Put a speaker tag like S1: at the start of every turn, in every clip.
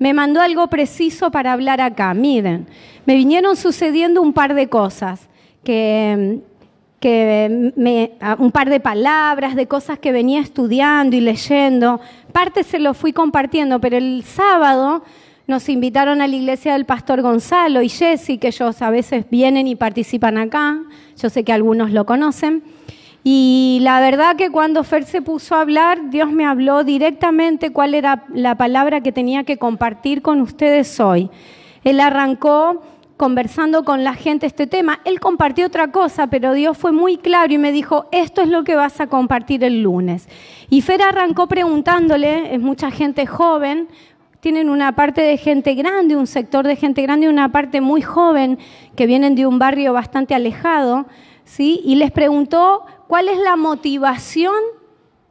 S1: me mandó algo preciso para hablar acá. Miren, me vinieron sucediendo un par de cosas, que, que me, un par de palabras, de cosas que venía estudiando y leyendo. Parte se lo fui compartiendo, pero el sábado nos invitaron a la iglesia del pastor Gonzalo y Jesse, que ellos a veces vienen y participan acá. Yo sé que algunos lo conocen. Y la verdad que cuando Fer se puso a hablar, Dios me habló directamente cuál era la palabra que tenía que compartir con ustedes hoy. Él arrancó conversando con la gente este tema. Él compartió otra cosa, pero Dios fue muy claro y me dijo, esto es lo que vas a compartir el lunes. Y Fer arrancó preguntándole, es mucha gente joven, tienen una parte de gente grande, un sector de gente grande una parte muy joven que vienen de un barrio bastante alejado, ¿sí? Y les preguntó ¿Cuál es la motivación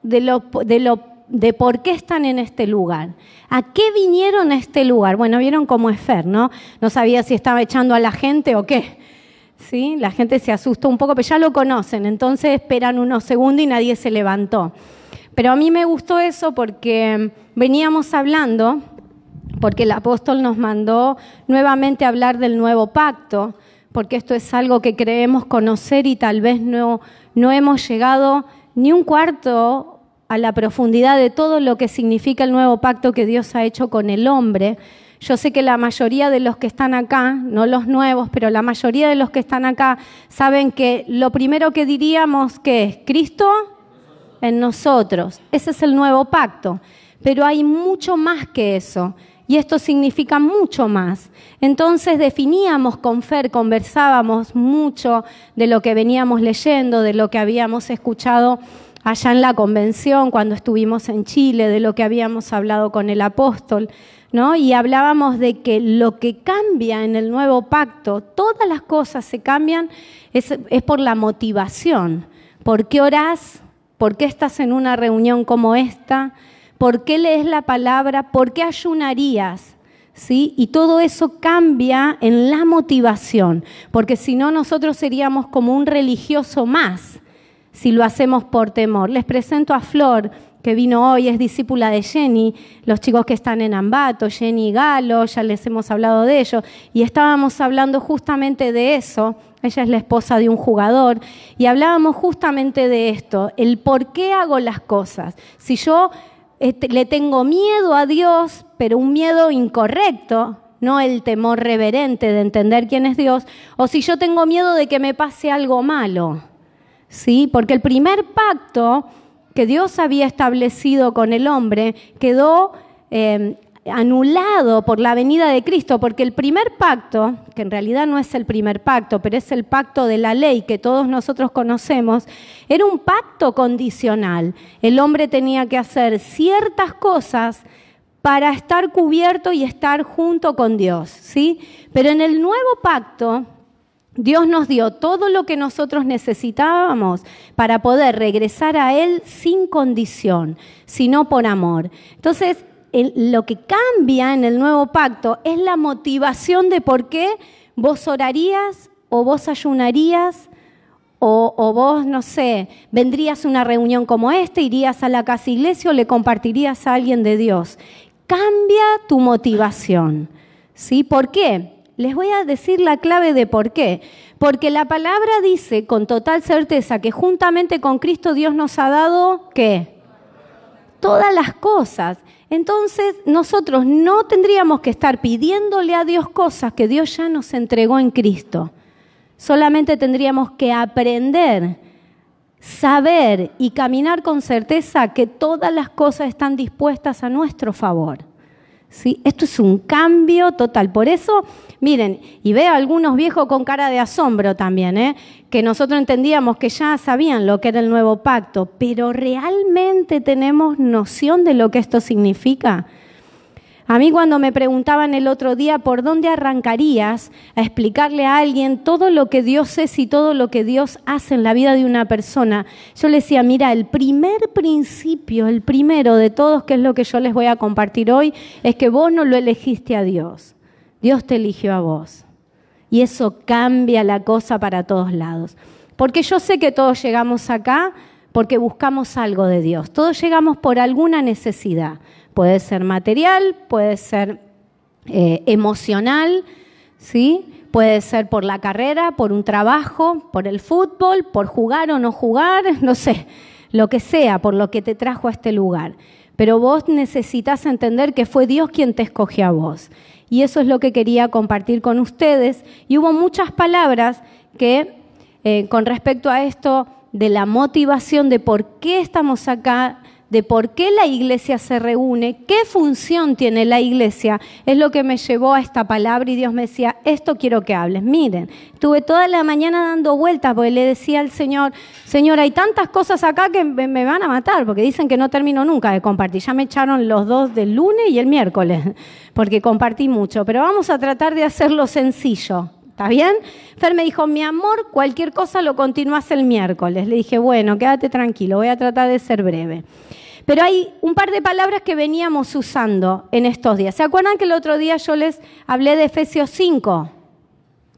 S1: de, lo, de, lo, de por qué están en este lugar? ¿A qué vinieron a este lugar? Bueno, vieron cómo es Fer, ¿no? No sabía si estaba echando a la gente o qué. ¿Sí? La gente se asustó un poco, pero ya lo conocen, entonces esperan unos segundos y nadie se levantó. Pero a mí me gustó eso porque veníamos hablando, porque el apóstol nos mandó nuevamente hablar del nuevo pacto, porque esto es algo que creemos conocer y tal vez no, no hemos llegado ni un cuarto a la profundidad de todo lo que significa el nuevo pacto que Dios ha hecho con el hombre. Yo sé que la mayoría de los que están acá, no los nuevos, pero la mayoría de los que están acá saben que lo primero que diríamos que es Cristo en nosotros. Ese es el nuevo pacto. Pero hay mucho más que eso. Y esto significa mucho más. Entonces definíamos con Fer, conversábamos mucho de lo que veníamos leyendo, de lo que habíamos escuchado allá en la convención cuando estuvimos en Chile, de lo que habíamos hablado con el apóstol, ¿no? Y hablábamos de que lo que cambia en el nuevo pacto, todas las cosas se cambian, es, es por la motivación. ¿Por qué orás? ¿Por qué estás en una reunión como esta? ¿Por qué lees la palabra? ¿Por qué ayunarías? ¿Sí? Y todo eso cambia en la motivación, porque si no nosotros seríamos como un religioso más si lo hacemos por temor. Les presento a Flor, que vino hoy, es discípula de Jenny, los chicos que están en Ambato, Jenny y Galo, ya les hemos hablado de ello, y estábamos hablando justamente de eso. Ella es la esposa de un jugador y hablábamos justamente de esto, el por qué hago las cosas. Si yo este, le tengo miedo a Dios, pero un miedo incorrecto, no el temor reverente de entender quién es Dios, o si yo tengo miedo de que me pase algo malo. ¿Sí? Porque el primer pacto que Dios había establecido con el hombre quedó eh, anulado por la venida de Cristo, porque el primer pacto, que en realidad no es el primer pacto, pero es el pacto de la ley que todos nosotros conocemos, era un pacto condicional. El hombre tenía que hacer ciertas cosas para estar cubierto y estar junto con Dios, ¿sí? Pero en el nuevo pacto Dios nos dio todo lo que nosotros necesitábamos para poder regresar a Él sin condición, sino por amor. Entonces, lo que cambia en el nuevo pacto es la motivación de por qué vos orarías o vos ayunarías o, o, vos, no sé, vendrías a una reunión como esta, irías a la casa iglesia o le compartirías a alguien de Dios. Cambia tu motivación. ¿Sí? ¿Por qué? Les voy a decir la clave de por qué. Porque la palabra dice con total certeza que juntamente con Cristo Dios nos ha dado, ¿qué? Todas las cosas. Entonces nosotros no tendríamos que estar pidiéndole a Dios cosas que Dios ya nos entregó en Cristo. Solamente tendríamos que aprender, saber y caminar con certeza que todas las cosas están dispuestas a nuestro favor. ¿Sí? Esto es un cambio total. Por eso, miren, y veo a algunos viejos con cara de asombro también, ¿eh? que nosotros entendíamos que ya sabían lo que era el nuevo pacto, pero ¿realmente tenemos noción de lo que esto significa? A mí cuando me preguntaban el otro día por dónde arrancarías a explicarle a alguien todo lo que Dios es y todo lo que Dios hace en la vida de una persona, yo le decía, mira, el primer principio, el primero de todos, que es lo que yo les voy a compartir hoy, es que vos no lo elegiste a Dios, Dios te eligió a vos. Y eso cambia la cosa para todos lados. Porque yo sé que todos llegamos acá porque buscamos algo de Dios. Todos llegamos por alguna necesidad Puede ser material, puede ser eh, emocional, ¿sí? Puede ser por la carrera, por un trabajo, por el fútbol, por jugar o no jugar, no sé, lo que sea, por lo que te trajo a este lugar. Pero vos necesitas entender que fue Dios quien te escogió a vos. Y eso es lo que quería compartir con ustedes. Y hubo muchas palabras que eh, con respecto a esto de la motivación de por qué estamos acá, de por qué la iglesia se reúne, qué función tiene la iglesia, es lo que me llevó a esta palabra y Dios me decía, esto quiero que hables. Miren, estuve toda la mañana dando vueltas porque le decía al Señor, Señor, hay tantas cosas acá que me van a matar porque dicen que no termino nunca de compartir. Ya me echaron los dos del lunes y el miércoles porque compartí mucho, pero vamos a tratar de hacerlo sencillo. ¿Está bien? Fer me dijo, mi amor, cualquier cosa lo continúas el miércoles. Le dije, bueno, quédate tranquilo, voy a tratar de ser breve. Pero hay un par de palabras que veníamos usando en estos días. ¿Se acuerdan que el otro día yo les hablé de Efesios 5?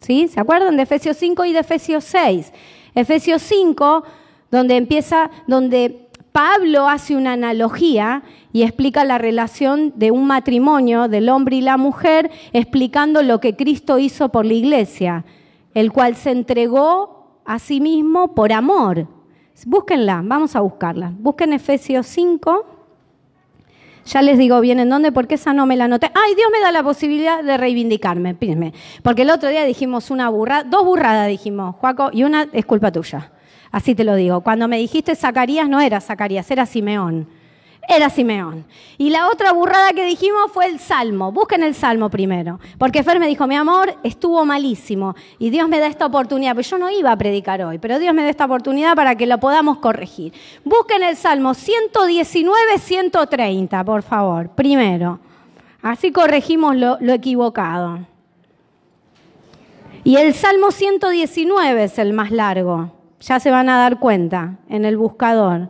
S1: ¿Sí? ¿Se acuerdan de Efesios 5 y de Efesios 6? Efesios 5, donde empieza, donde Pablo hace una analogía y explica la relación de un matrimonio del hombre y la mujer, explicando lo que Cristo hizo por la iglesia, el cual se entregó a sí mismo por amor. Búsquenla, vamos a buscarla. Busquen Efesios 5. Ya les digo bien en dónde, porque esa no me la noté. Ay, Dios me da la posibilidad de reivindicarme, pídenme. Porque el otro día dijimos una burrada, dos burradas dijimos, Juaco, y una es culpa tuya. Así te lo digo. Cuando me dijiste Zacarías, no era Zacarías, era Simeón. Era Simeón. Y la otra burrada que dijimos fue el Salmo. Busquen el Salmo primero. Porque Fer me dijo, mi amor, estuvo malísimo. Y Dios me da esta oportunidad. Pues yo no iba a predicar hoy, pero Dios me da esta oportunidad para que lo podamos corregir. Busquen el Salmo 119, 130, por favor. Primero. Así corregimos lo, lo equivocado. Y el Salmo 119 es el más largo ya se van a dar cuenta en el buscador.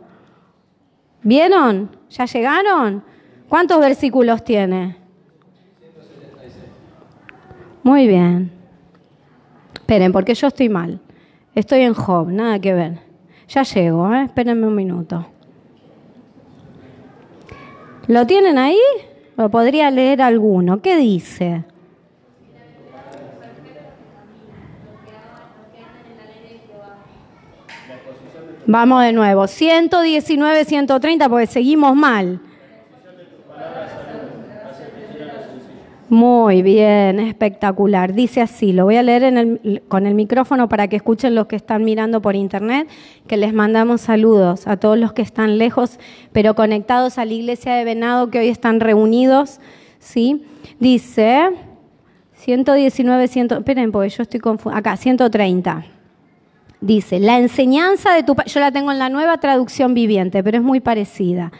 S1: ¿Vieron? ¿Ya llegaron? ¿Cuántos versículos tiene? Muy bien. Esperen, porque yo estoy mal. Estoy en Job, nada que ver. Ya llego, ¿eh? espérenme un minuto. ¿Lo tienen ahí? ¿O podría leer alguno? ¿Qué dice? Vamos de nuevo. 119, 130, porque seguimos mal. Muy bien, espectacular. Dice así, lo voy a leer con el micrófono para que escuchen los que están mirando por internet, que les mandamos saludos a todos los que están lejos, pero conectados a la iglesia de Venado que hoy están reunidos. ¿sí? Dice 119, 100, esperen, porque yo estoy confundida. Acá, 130. Dice, la enseñanza de tu... Yo la tengo en la nueva traducción viviente, pero es muy parecida.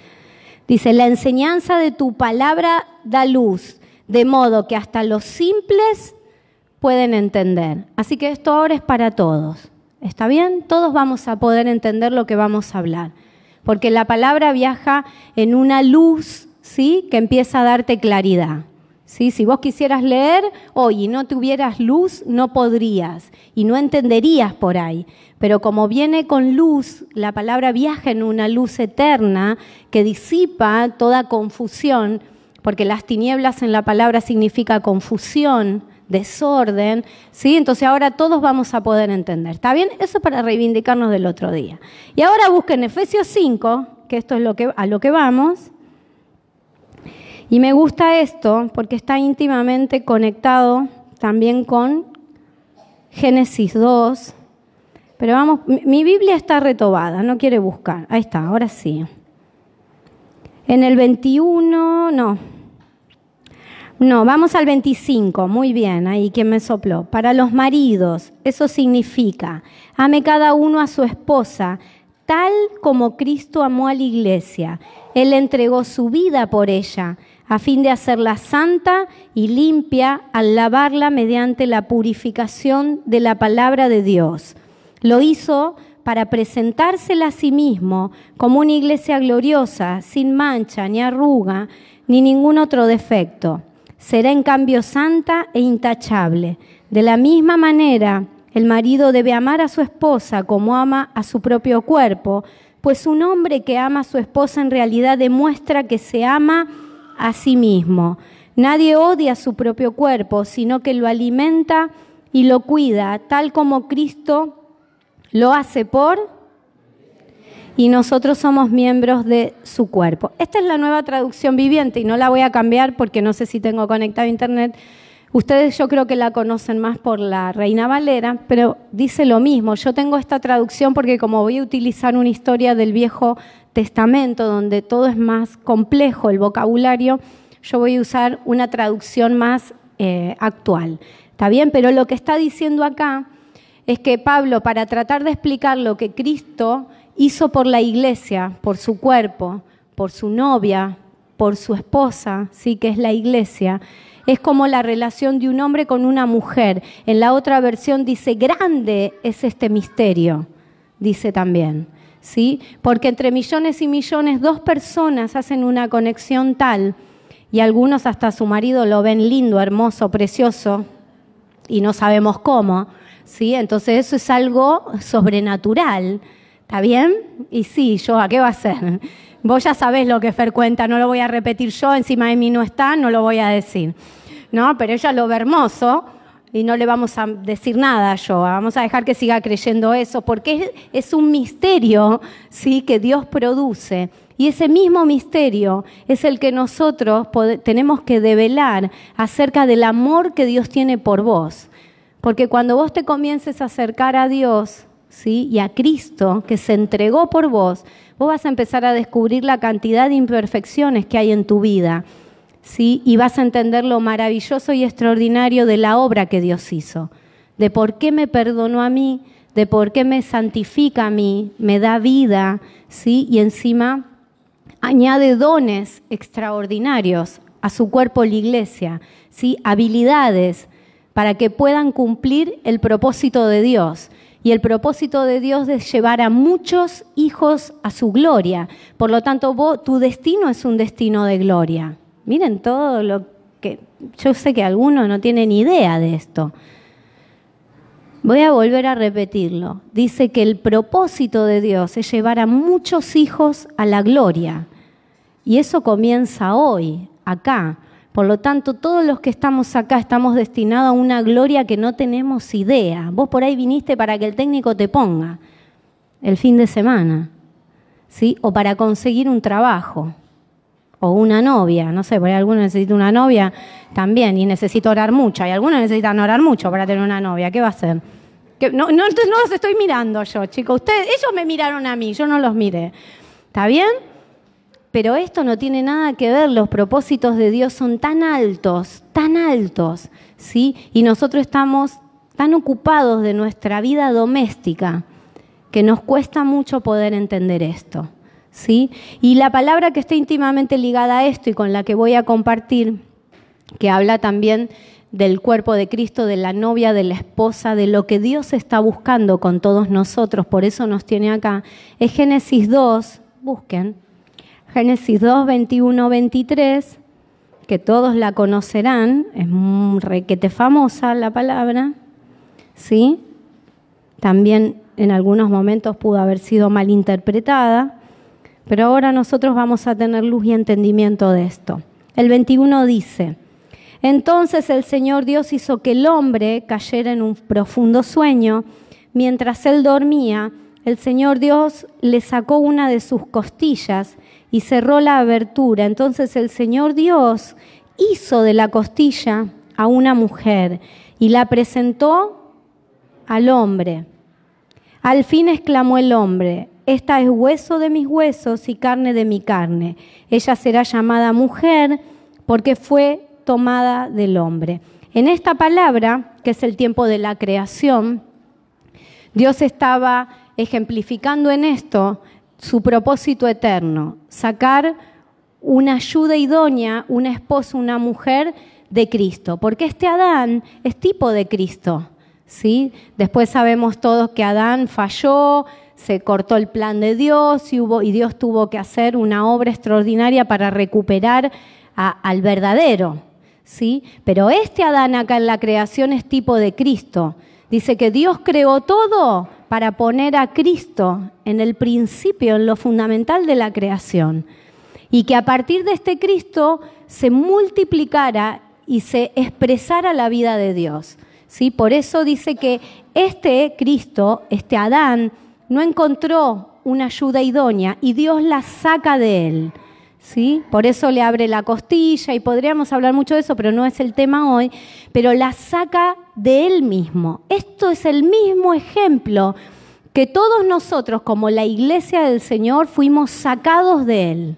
S1: Dice, la enseñanza de tu palabra da luz, de modo que hasta los simples pueden entender. Así que esto ahora es para todos. ¿Está bien? Todos vamos a poder entender lo que vamos a hablar. Porque la palabra viaja en una luz, ¿sí? Que empieza a darte claridad. Si vos quisieras leer hoy y no tuvieras luz, no podrías y no entenderías por ahí. Pero como viene con luz, la palabra viaja en una luz eterna que disipa toda confusión, porque las tinieblas en la palabra significa confusión, desorden, ¿sí? Entonces ahora todos vamos a poder entender. ¿Está bien? Eso es para reivindicarnos del otro día. Y ahora busquen Efesios 5, que esto es lo que, a lo que vamos. Y me gusta esto porque está íntimamente conectado también con Génesis 2. Pero vamos, mi Biblia está retobada, no quiere buscar. Ahí está, ahora sí. En el 21, no. No, vamos al 25, muy bien, ahí quien me sopló. Para los maridos, eso significa, ame cada uno a su esposa, tal como Cristo amó a la iglesia. Él entregó su vida por ella a fin de hacerla santa y limpia al lavarla mediante la purificación de la palabra de Dios. Lo hizo para presentársela a sí mismo como una iglesia gloriosa, sin mancha, ni arruga, ni ningún otro defecto. Será en cambio santa e intachable. De la misma manera, el marido debe amar a su esposa como ama a su propio cuerpo, pues un hombre que ama a su esposa en realidad demuestra que se ama a sí mismo. Nadie odia su propio cuerpo, sino que lo alimenta y lo cuida, tal como Cristo lo hace por y nosotros somos miembros de su cuerpo. Esta es la nueva traducción viviente y no la voy a cambiar porque no sé si tengo conectado internet. Ustedes yo creo que la conocen más por la Reina Valera, pero dice lo mismo. Yo tengo esta traducción porque como voy a utilizar una historia del Viejo Testamento donde todo es más complejo, el vocabulario, yo voy a usar una traducción más eh, actual. ¿Está bien? Pero lo que está diciendo acá es que Pablo, para tratar de explicar lo que Cristo hizo por la iglesia, por su cuerpo, por su novia, por su esposa, sí que es la iglesia, es como la relación de un hombre con una mujer. En la otra versión dice, grande es este misterio, dice también. ¿Sí? Porque entre millones y millones dos personas hacen una conexión tal y algunos hasta su marido lo ven lindo, hermoso, precioso y no sabemos cómo, ¿sí? Entonces eso es algo sobrenatural. ¿Está bien? Y sí, yo, ¿a qué va a ser? Vos ya sabés lo que Fer cuenta, no lo voy a repetir yo, encima de mí no está, no lo voy a decir. ¿No? Pero ella lo ve hermoso y no le vamos a decir nada yo, vamos a dejar que siga creyendo eso, porque es, un misterio, ¿sí? Que Dios produce. Y ese mismo misterio es el que nosotros tenemos que develar acerca del amor que Dios tiene por vos. Porque cuando vos te comiences a acercar a Dios, y a Cristo que se entregó por vos, vos vas a empezar a descubrir la cantidad de imperfecciones que hay en tu vida. ¿sí? Y vas a entender lo maravilloso y extraordinario de la obra que Dios hizo, de por qué me perdonó a mí, de por qué me santifica a mí, me da vida, ¿sí? Y encima añade dones extraordinarios a su cuerpo la iglesia, ¿sí? Habilidades para que puedan cumplir el propósito de Dios. Y el propósito de Dios es llevar a muchos hijos a su gloria. Por lo tanto, vos, tu destino es un destino de gloria. Miren todo lo que... Yo sé que algunos no tienen idea de esto. Voy a volver a repetirlo. Dice que el propósito de Dios es llevar a muchos hijos a la gloria. Y eso comienza hoy, acá. Por lo tanto, todos los que estamos acá estamos destinados a una gloria que no tenemos idea. Vos por ahí viniste para que el técnico te ponga el fin de semana, ¿sí? O para conseguir un trabajo o una novia, no sé, por ahí alguno necesita una novia también y necesita orar mucho, y algunos necesitan orar mucho para tener una novia, ¿qué va a hacer? no, no, no los estoy mirando yo, chicos, ustedes, ellos me miraron a mí, yo no los miré, ¿está bien? Pero esto no tiene nada que ver, los propósitos de Dios son tan altos, tan altos, ¿sí? Y nosotros estamos tan ocupados de nuestra vida doméstica que nos cuesta mucho poder entender esto, ¿sí? Y la palabra que está íntimamente ligada a esto y con la que voy a compartir, que habla también del cuerpo de Cristo, de la novia, de la esposa, de lo que Dios está buscando con todos nosotros, por eso nos tiene acá, es Génesis 2, busquen, Génesis 2, 21, 23, que todos la conocerán, es muy requete famosa la palabra, ¿sí? También en algunos momentos pudo haber sido mal interpretada, pero ahora nosotros vamos a tener luz y entendimiento de esto. El 21 dice, entonces el Señor Dios hizo que el hombre cayera en un profundo sueño. Mientras él dormía, el Señor Dios le sacó una de sus costillas y cerró la abertura. Entonces el Señor Dios hizo de la costilla a una mujer y la presentó al hombre. Al fin exclamó el hombre, esta es hueso de mis huesos y carne de mi carne. Ella será llamada mujer porque fue tomada del hombre. En esta palabra, que es el tiempo de la creación, Dios estaba ejemplificando en esto su propósito eterno, sacar una ayuda idónea, una esposa, una mujer de Cristo, porque este Adán es tipo de Cristo. ¿sí? Después sabemos todos que Adán falló, se cortó el plan de Dios y, Dios tuvo que hacer una obra extraordinaria para recuperar al verdadero. ¿sí? Pero este Adán acá en la creación es tipo de Cristo. Dice que Dios creó todo para poner a Cristo en el principio, en lo fundamental de la creación. Y que a partir de este Cristo se multiplicara y se expresara la vida de Dios. ¿Sí? Por eso dice que este Cristo, este Adán, no encontró una ayuda idónea y Dios la saca de él. ¿Sí? Por eso le abre la costilla y podríamos hablar mucho de eso, pero no es el tema hoy, pero la saca de él mismo. Esto es el mismo ejemplo que todos nosotros como la iglesia del Señor fuimos sacados de él.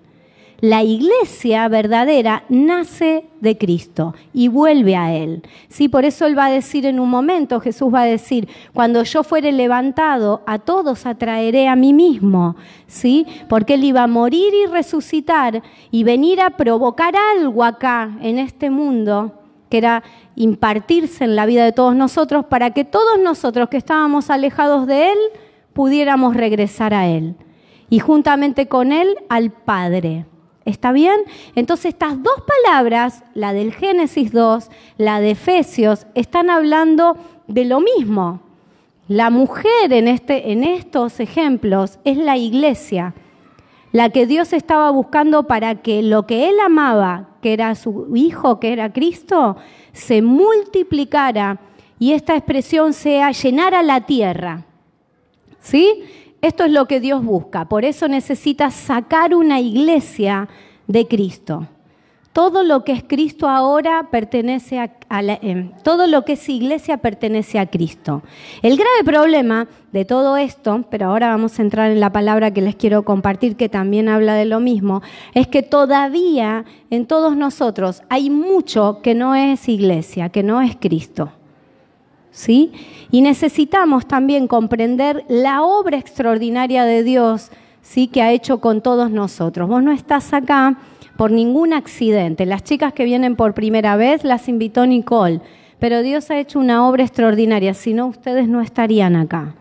S1: La iglesia verdadera nace de Cristo y vuelve a Él. Sí, por eso Él va a decir en un momento, Jesús va a decir, cuando yo fuere levantado, a todos atraeré a mí mismo. Sí, porque Él iba a morir y resucitar y venir a provocar algo acá en este mundo, que era impartirse en la vida de todos nosotros, para que todos nosotros que estábamos alejados de Él pudiéramos regresar a Él. Y juntamente con Él al Padre. ¿Está bien? Entonces estas dos palabras, la del Génesis 2, la de Efesios, están hablando de lo mismo. La mujer en, este, en estos ejemplos es la iglesia, la que Dios estaba buscando para que lo que él amaba, que era su hijo, que era Cristo, se multiplicara y esta expresión sea llenar a la tierra. ¿Sí? Esto es lo que Dios busca. Por eso necesita sacar una iglesia de Cristo. Todo lo que es Cristo ahora pertenece a, eh, todo lo que es iglesia pertenece a Cristo. El grave problema de todo esto, pero ahora vamos a entrar en la palabra que les quiero compartir que también habla de lo mismo, es que todavía en todos nosotros hay mucho que no es iglesia, que no es Cristo. ¿Sí? Y necesitamos también comprender la obra extraordinaria de Dios, ¿sí? Que ha hecho con todos nosotros. Vos no estás acá por ningún accidente. Las chicas que vienen por primera vez las invitó Nicole, pero Dios ha hecho una obra extraordinaria, si no ustedes no estarían acá.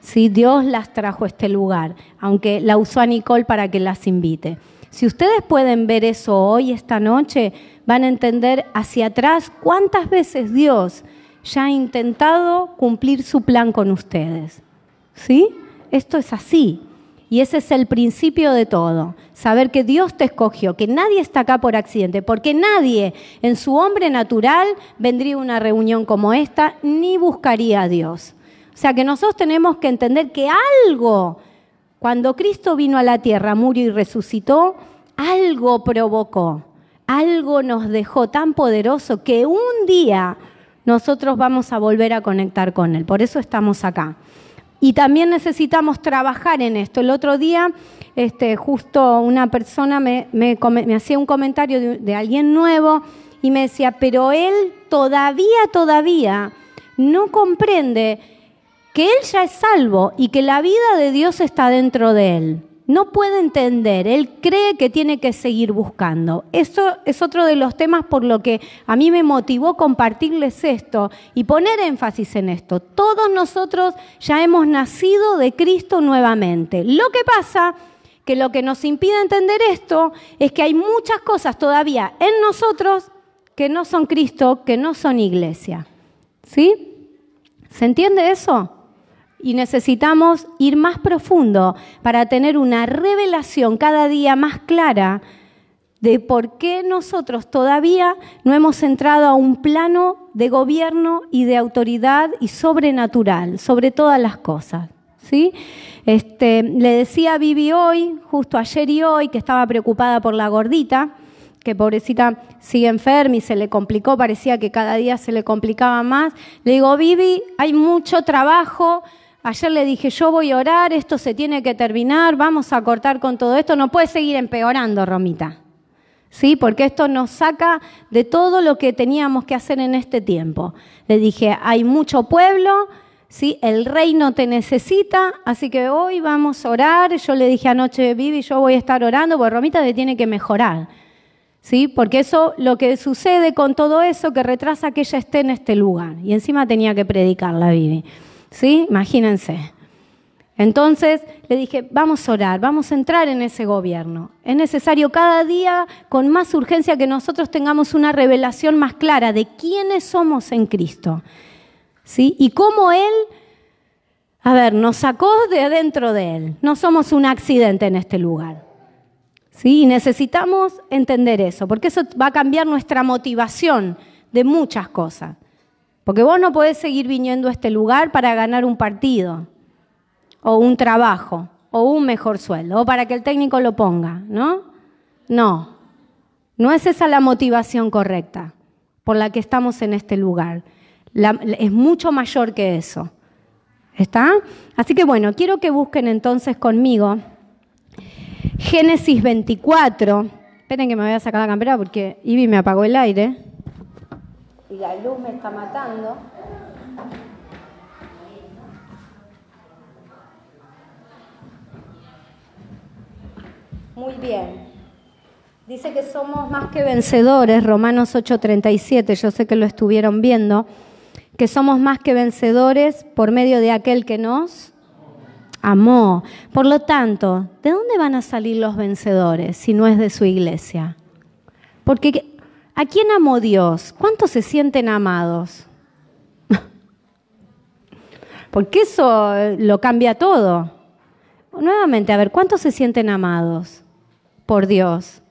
S1: ¿Sí? Dios las trajo a este lugar, aunque la usó a Nicole para que las invite. Si ustedes pueden ver eso hoy, esta noche, van a entender hacia atrás cuántas veces Dios ya ha intentado cumplir su plan con ustedes. ¿Sí? Esto es así. Y ese es el principio de todo. Saber que Dios te escogió, que nadie está acá por accidente, porque nadie en su hombre natural vendría a una reunión como esta ni buscaría a Dios. O sea que nosotros tenemos que entender que algo, cuando Cristo vino a la tierra, murió y resucitó, algo provocó, algo nos dejó tan poderoso que un día nosotros vamos a volver a conectar con Él. Por eso estamos acá. Y también necesitamos trabajar en esto. El otro día, este, justo una persona me, hacía un comentario de, de alguien nuevo y me decía, pero él todavía, todavía no comprende que él ya es salvo y que la vida de Dios está dentro de él no puede entender, él cree que tiene que seguir buscando. Eso es otro de los temas por lo que a mí me motivó compartirles esto y poner énfasis en esto. Todos nosotros ya hemos nacido de Cristo nuevamente. Lo que pasa que lo que nos impide entender esto es que hay muchas cosas todavía en nosotros que no son Cristo, que no son iglesia. ¿Sí? ¿Se entiende eso? Y necesitamos ir más profundo para tener una revelación cada día más clara de por qué nosotros todavía no hemos entrado a un plano de gobierno y de autoridad y sobrenatural sobre todas las cosas. ¿sí? Este, le decía a Vivi hoy, justo ayer y hoy, que estaba preocupada por la gordita, que pobrecita sigue enferma y se le complicó, parecía que cada día se le complicaba más. Le digo, Vivi, hay mucho trabajo, Ayer le dije, yo voy a orar, esto se tiene que terminar, vamos a cortar con todo esto, no puede seguir empeorando, Romita. ¿Sí? Porque esto nos saca de todo lo que teníamos que hacer en este tiempo. Le dije, hay mucho pueblo, ¿sí? El reino te necesita, así que hoy vamos a orar. Yo le dije anoche, Vivi, yo voy a estar orando, porque Romita te tiene que mejorar. ¿Sí? Porque eso, lo que sucede con todo eso, que retrasa que ella esté en este lugar. Y encima tenía que predicarla, Vivi. ¿Sí? Imagínense. Entonces le dije, vamos a orar, vamos a entrar en ese gobierno. Es necesario cada día, con más urgencia, que nosotros tengamos una revelación más clara de quiénes somos en Cristo. ¿Sí? Y cómo Él, a ver, nos sacó de adentro de Él. No somos un accidente en este lugar. ¿Sí? Y necesitamos entender eso, porque eso va a cambiar nuestra motivación de muchas cosas. Porque vos no podés seguir viniendo a este lugar para ganar un partido, o un trabajo, o un mejor sueldo, o para que el técnico lo ponga, ¿no? No, no es esa la motivación correcta por la que estamos en este lugar. es mucho mayor que eso. ¿Está? Así que bueno, quiero que busquen entonces conmigo Génesis 24. Esperen que me voy a sacar la campera porque Ivy me apagó el aire. Y la luz me está matando. Muy bien. Dice que somos más que vencedores, Romanos 8:37, yo sé que lo estuvieron viendo, que somos más que vencedores por medio de aquel que nos amó. Por lo tanto, ¿de dónde van a salir los vencedores si no es de su iglesia? Porque ¿a quién amó Dios? ¿Cuántos se sienten amados? Porque eso lo cambia todo. Nuevamente, a ver, ¿cuántos se sienten amados por Dios?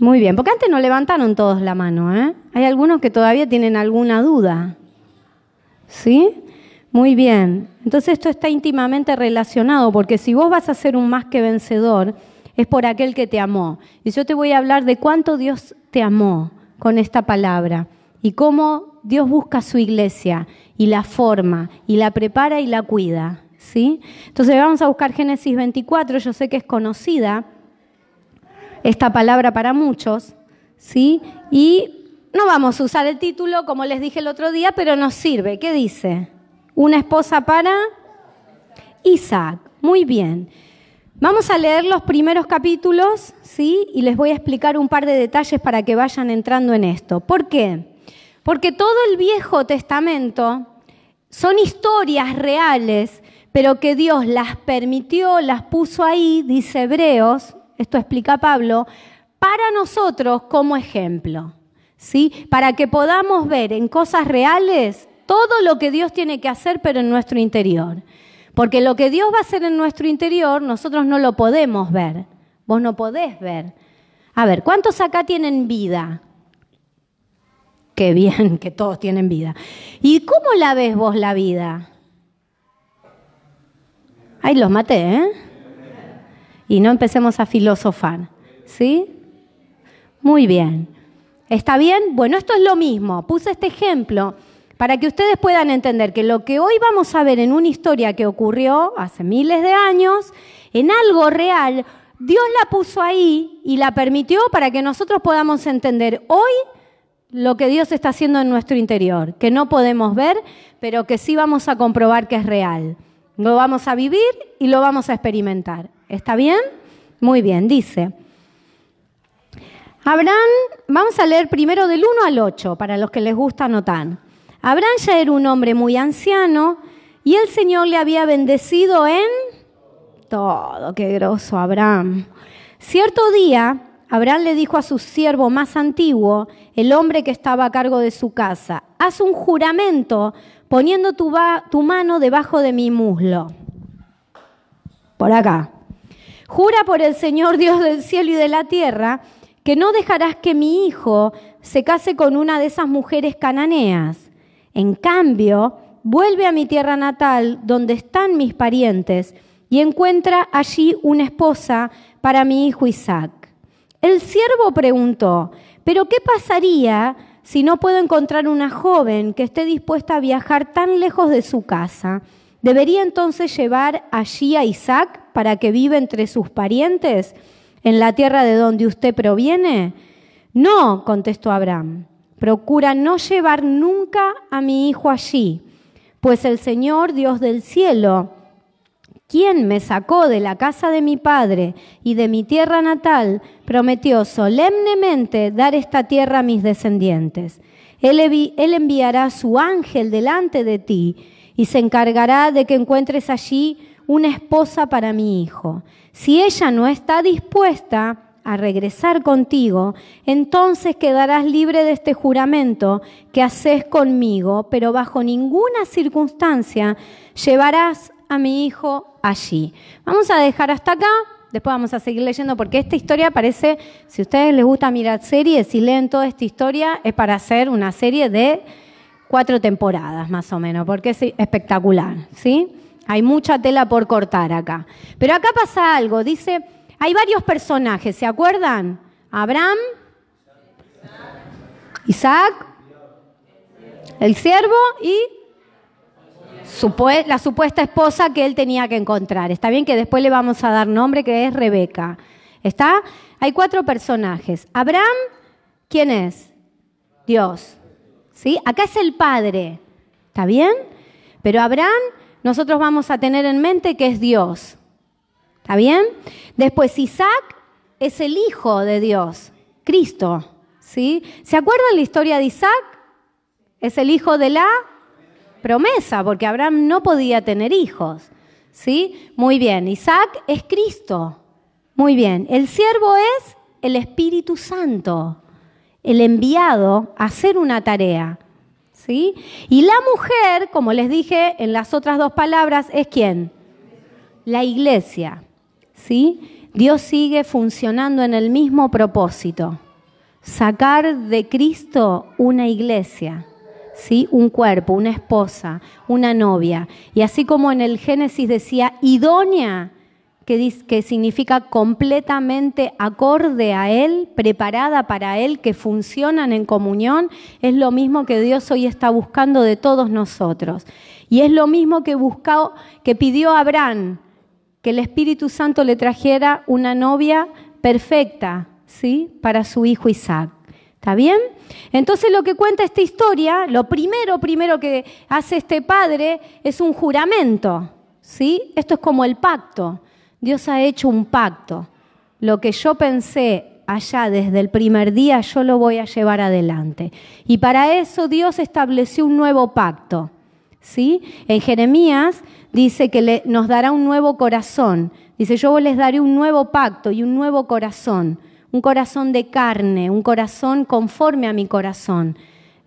S1: Muy bien, porque antes no levantaron todos la mano, ¿eh? Hay algunos que todavía tienen alguna duda. ¿Sí? Muy bien. Entonces esto está íntimamente relacionado, porque si vos vas a ser un más que vencedor, es por aquel que te amó. Y yo te voy a hablar de cuánto Dios te amó con esta palabra y cómo Dios busca su iglesia y la forma y la prepara y la cuida. ¿sí? Entonces vamos a buscar Génesis 24, yo sé que es conocida esta palabra para muchos, ¿sí? Y no vamos a usar el título como les dije el otro día, pero nos sirve. ¿Qué dice? Una esposa para Isaac. Muy bien. Vamos a leer los primeros capítulos, ¿sí? Y les voy a explicar un par de detalles para que vayan entrando en esto. ¿Por qué? Porque todo el Viejo Testamento son historias reales, pero que Dios las permitió, las puso ahí, dice Hebreos, esto explica Pablo, para nosotros como ejemplo, ¿sí? Para que podamos ver en cosas reales todo lo que Dios tiene que hacer, pero en nuestro interior. Porque lo que Dios va a hacer en nuestro interior, nosotros no lo podemos ver. Vos no podés ver. A ver, ¿cuántos acá tienen vida? Qué bien que todos tienen vida. ¿Y cómo la ves vos la vida? Ahí los maté, ¿eh? Y no empecemos a filosofar. ¿Sí? Muy bien. ¿Está bien? Bueno, esto es lo mismo. Puse este ejemplo para que ustedes puedan entender que lo que hoy vamos a ver en una historia que ocurrió hace miles de años, en algo real, Dios la puso ahí y la permitió para que nosotros podamos entender hoy lo que Dios está haciendo en nuestro interior, que no podemos ver, pero que sí vamos a comprobar que es real. Lo vamos a vivir y lo vamos a experimentar. ¿Está bien? Muy bien, dice. Abraham, vamos a leer primero del 1 al 8, para los que les gusta anotar. Abraham ya era un hombre muy anciano y el Señor le había bendecido en todo. Qué groso, Abraham. Cierto día, Abraham le dijo a su siervo más antiguo, el hombre que estaba a cargo de su casa, haz un juramento poniendo tu, tu mano debajo de mi muslo. Por acá. Jura por el Señor Dios del cielo y de la tierra que no dejarás que mi hijo se case con una de esas mujeres cananeas. En cambio, vuelve a mi tierra natal, donde están mis parientes, y encuentra allí una esposa para mi hijo Isaac. El siervo preguntó, ¿pero qué pasaría si no puedo encontrar una joven que esté dispuesta a viajar tan lejos de su casa? ¿Debería entonces llevar allí a Isaac para que viva entre sus parientes en la tierra de donde usted proviene? No, contestó Abraham. Procura no llevar nunca a mi hijo allí, pues el Señor Dios del cielo, quien me sacó de la casa de mi padre y de mi tierra natal, prometió solemnemente dar esta tierra a mis descendientes. Él, enviará su ángel delante de ti y se encargará de que encuentres allí una esposa para mi hijo. Si ella no está dispuesta a regresar contigo, entonces quedarás libre de este juramento que haces conmigo, pero bajo ninguna circunstancia llevarás a mi hijo allí. Vamos a dejar hasta acá después vamos a seguir leyendo porque esta historia parece, si a ustedes les gusta mirar series y leen toda esta historia, es para hacer una serie de cuatro temporadas más o menos, porque es espectacular, ¿sí? Hay mucha tela por cortar acá. Pero acá pasa algo, dice, hay varios personajes, ¿se acuerdan? Abraham, Isaac, el siervo y la supuesta esposa que él tenía que encontrar. Está bien que después le vamos a dar nombre, que es Rebeca. ¿Está? Hay cuatro personajes. Abraham, ¿quién es? Dios. ¿Sí? Acá es el padre. ¿Está bien? Pero Abraham, nosotros vamos a tener en mente que es Dios. ¿Está bien? Después Isaac es el hijo de Dios, Cristo. ¿Sí? ¿Se acuerdan la historia de Isaac? Es el hijo de la promesa, porque Abraham no podía tener hijos. ¿Sí? Muy bien, Isaac es Cristo. Muy bien, el siervo es el Espíritu Santo, el enviado a hacer una tarea. ¿Sí? Y la mujer, como les dije en las otras dos palabras, es quién? La iglesia. ¿Sí? Dios sigue funcionando en el mismo propósito, sacar de Cristo una iglesia. ¿sí? un cuerpo, una esposa, una novia. Y así como en el Génesis decía idónea, que, que significa completamente acorde a Él, preparada para Él, que funcionan en comunión, es lo mismo que Dios hoy está buscando de todos nosotros. Y es lo mismo que, buscó, que pidió Abraham, que el Espíritu Santo le trajera una novia perfecta, ¿sí? Para su hijo Isaac. ¿Está bien? Entonces lo que cuenta esta historia, lo primero, primero que hace este padre es un juramento, ¿sí? Esto es como el pacto. Dios ha hecho un pacto. Lo que yo pensé allá desde el primer día, yo lo voy a llevar adelante. Y para eso Dios estableció un nuevo pacto, ¿sí? En Jeremías dice que nos dará un nuevo corazón. Dice, yo les daré un nuevo pacto y un nuevo corazón un corazón de carne, un corazón conforme a mi corazón,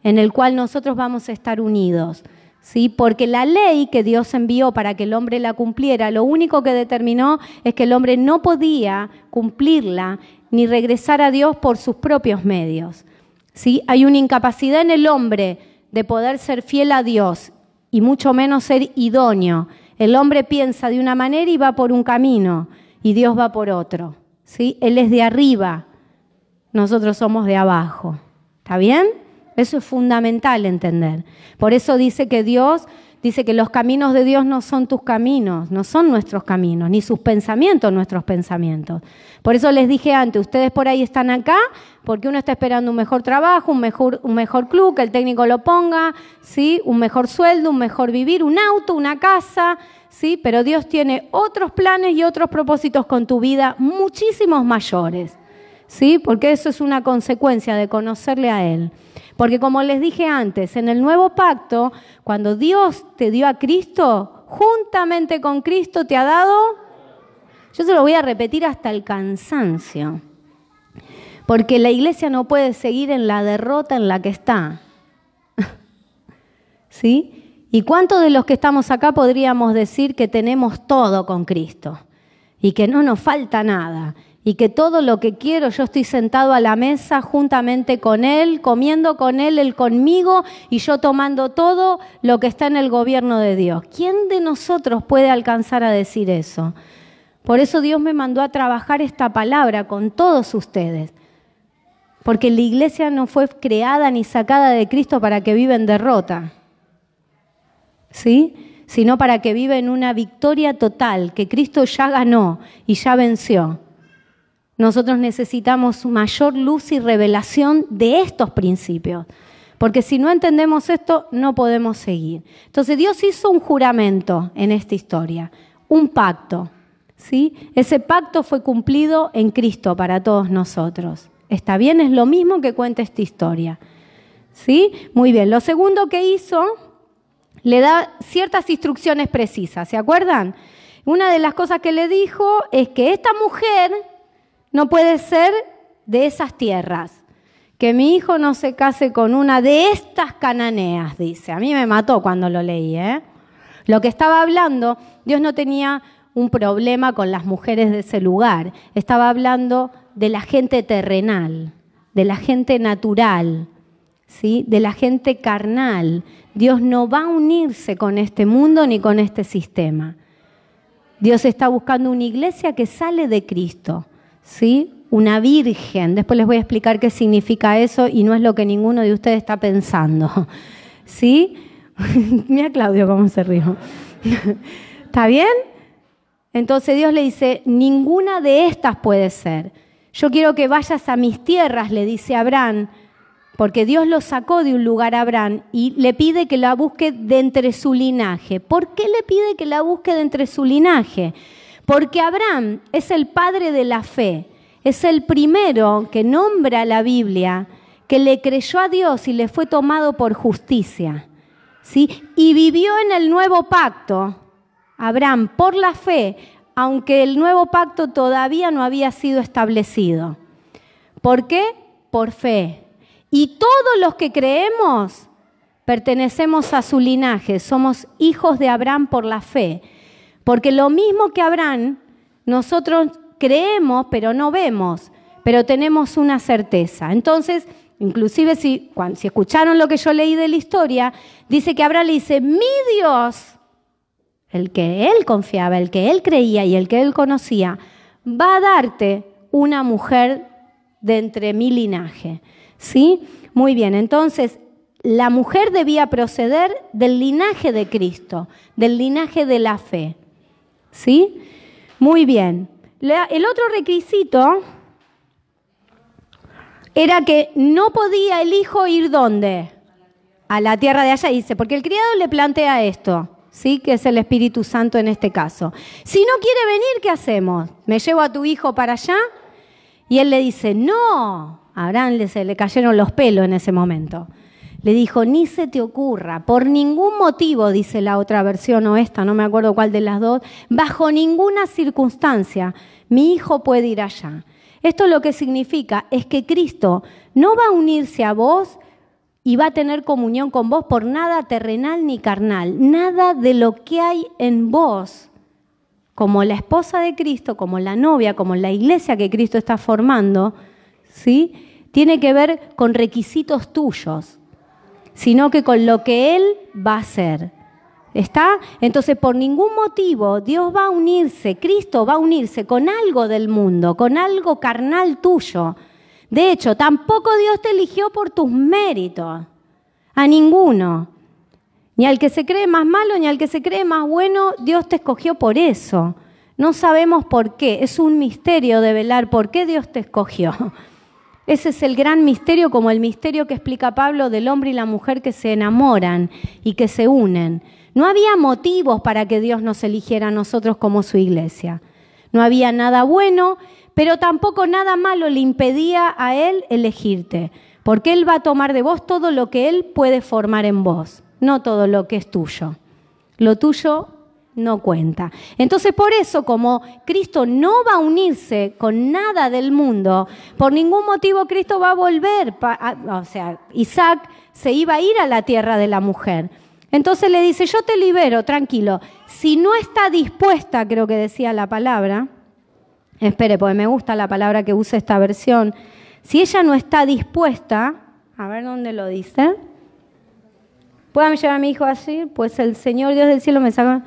S1: en el cual nosotros vamos a estar unidos. ¿Sí? Porque la ley que Dios envió para que el hombre la cumpliera, lo único que determinó es que el hombre no podía cumplirla ni regresar a Dios por sus propios medios. ¿Sí? Hay una incapacidad en el hombre de poder ser fiel a Dios y mucho menos ser idóneo. El hombre piensa de una manera y va por un camino y Dios va por otro. ¿sí? Él es de arriba, nosotros somos de abajo. ¿Está bien? Eso es fundamental entender. Por eso dice que Dios, dice que los caminos de Dios no son tus caminos, no son nuestros caminos, ni sus pensamientos nuestros pensamientos. Por eso les dije antes, ustedes por ahí están acá porque uno está esperando un mejor trabajo, un mejor, un mejor club, que el técnico lo ponga, ¿sí? un mejor sueldo, un mejor vivir, un auto, una casa, ¿sí? Pero Dios tiene otros planes y otros propósitos con tu vida muchísimos mayores, ¿sí? Porque eso es una consecuencia de conocerle a Él. Porque como les dije antes, en el nuevo pacto, cuando Dios te dio a Cristo, juntamente con Cristo te ha dado, yo se lo voy a repetir hasta el cansancio, porque la iglesia no puede seguir en la derrota en la que está. ¿Sí? ¿Y cuántos de los que estamos acá podríamos decir que tenemos todo con Cristo? Y que no nos falta nada. Y que todo lo que quiero, yo estoy sentado a la mesa juntamente con Él, comiendo con Él, Él conmigo, y yo tomando todo lo que está en el gobierno de Dios. ¿Quién de nosotros puede alcanzar a decir eso? Por eso Dios me mandó a trabajar esta palabra con todos ustedes. Porque la iglesia no fue creada ni sacada de Cristo para que viva en derrota. ¿sí? sino para que viva en una victoria total, que Cristo ya ganó y ya venció. Nosotros necesitamos mayor luz y revelación de estos principios, porque si no entendemos esto, no podemos seguir. Entonces Dios hizo un juramento en esta historia, un pacto. ¿sí? Ese pacto fue cumplido en Cristo para todos nosotros. ¿Está bien? Es lo mismo que cuenta esta historia. ¿Sí? Muy bien. Lo segundo que hizo le da ciertas instrucciones precisas, ¿se acuerdan? Una de las cosas que le dijo es que esta mujer no puede ser de esas tierras, que mi hijo no se case con una de estas cananeas, dice. A mí me mató cuando lo leí, ¿eh? Lo que estaba hablando, Dios no tenía un problema con las mujeres de ese lugar. Estaba hablando de la gente terrenal, de la gente natural, ¿sí? de la gente carnal. Dios no va a unirse con este mundo ni con este sistema. Dios está buscando una iglesia que sale de Cristo, ¿sí? Una virgen. Después les voy a explicar qué significa eso y no es lo que ninguno de ustedes está pensando. ¿Sí? Mira Claudio cómo se rió. ¿Está bien? Entonces Dios le dice, ninguna de estas puede ser. Yo quiero que vayas a mis tierras, le dice Abraham, porque Dios lo sacó de un lugar a Abraham y le pide que la busque de entre su linaje. ¿Por qué le pide que la busque de entre su linaje? Porque Abraham es el padre de la fe, es el primero que nombra la Biblia, que le creyó a Dios y le fue tomado por justicia. ¿sí? Y vivió en el nuevo pacto, Abraham, por la fe, aunque el nuevo pacto todavía no había sido establecido. ¿Por qué? Por fe. Y todos los que creemos pertenecemos a su linaje, somos hijos de Abraham por la fe. Porque lo mismo que Abraham, nosotros creemos, pero no vemos, pero tenemos una certeza. Entonces, inclusive si, escucharon lo que yo leí de la historia, dice que Abraham le dice, mi Dios, el que él confiaba, el que él creía y el que él conocía, va a darte una mujer de entre mi linaje. ¿Sí? Muy bien, entonces la mujer debía proceder del linaje de Cristo, del linaje de la fe. ¿Sí? Muy bien. El otro requisito era que no podía el hijo ir dónde? A la tierra de allá, dice, porque el criado le plantea esto, ¿sí? Que es el Espíritu Santo en este caso. Si no quiere venir, ¿qué hacemos? ¿Me llevo a tu hijo para allá? Y él le dice, no, a Abraham se le cayeron los pelos en ese momento. Le dijo, ni se te ocurra, por ningún motivo, dice la otra versión o esta, no me acuerdo cuál de las dos, bajo ninguna circunstancia mi hijo puede ir allá. Esto lo que significa es que Cristo no va a unirse a vos y va a tener comunión con vos por nada terrenal ni carnal, nada de lo que hay en vos, como la esposa de Cristo, como la novia, como la iglesia que Cristo está formando, ¿sí? tiene que ver con requisitos tuyos, sino que con lo que Él va a hacer. ¿Está? Entonces, por ningún motivo Dios va a unirse, Cristo va a unirse con algo del mundo, con algo carnal tuyo. De hecho, tampoco Dios te eligió por tus méritos, a ninguno. Ni al que se cree más malo, ni al que se cree más bueno, Dios te escogió por eso. No sabemos por qué, es un misterio de velar por qué Dios te escogió. Ese es el gran misterio, como el misterio que explica Pablo del hombre y la mujer que se enamoran y que se unen. No había motivos para que Dios nos eligiera a nosotros como su iglesia. No había nada bueno, pero tampoco nada malo le impedía a Él elegirte, porque Él va a tomar de vos todo lo que Él puede formar en vos, no todo lo que es tuyo. Lo tuyo no cuenta. Entonces por eso como Cristo no va a unirse con nada del mundo, por ningún motivo Cristo va a volver, o sea, Isaac se iba a ir a la tierra de la mujer. Entonces le dice, yo te libero, tranquilo. Si no está dispuesta, creo que decía la palabra, espere, porque me gusta la palabra que usa esta versión, si ella no está dispuesta, a ver dónde lo dice, ¿puedo llevar a mi hijo así? Pues el Señor Dios del cielo me saca...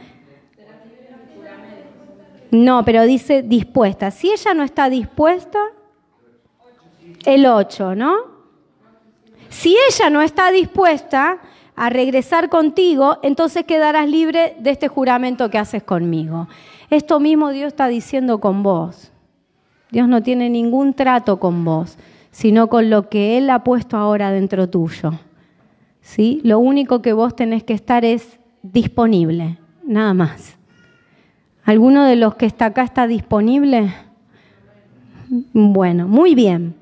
S1: No, pero dice dispuesta. Si ella no está dispuesta, el 8, ¿no? Si ella no está dispuesta a regresar contigo, entonces quedarás libre de este juramento que haces conmigo. Esto mismo Dios está diciendo con vos. Dios no tiene ningún trato con vos, sino con lo que Él ha puesto ahora dentro tuyo. ¿Sí? Lo único que vos tenés que estar es disponible, nada más. ¿Alguno de los que está acá está disponible? Bueno, muy bien.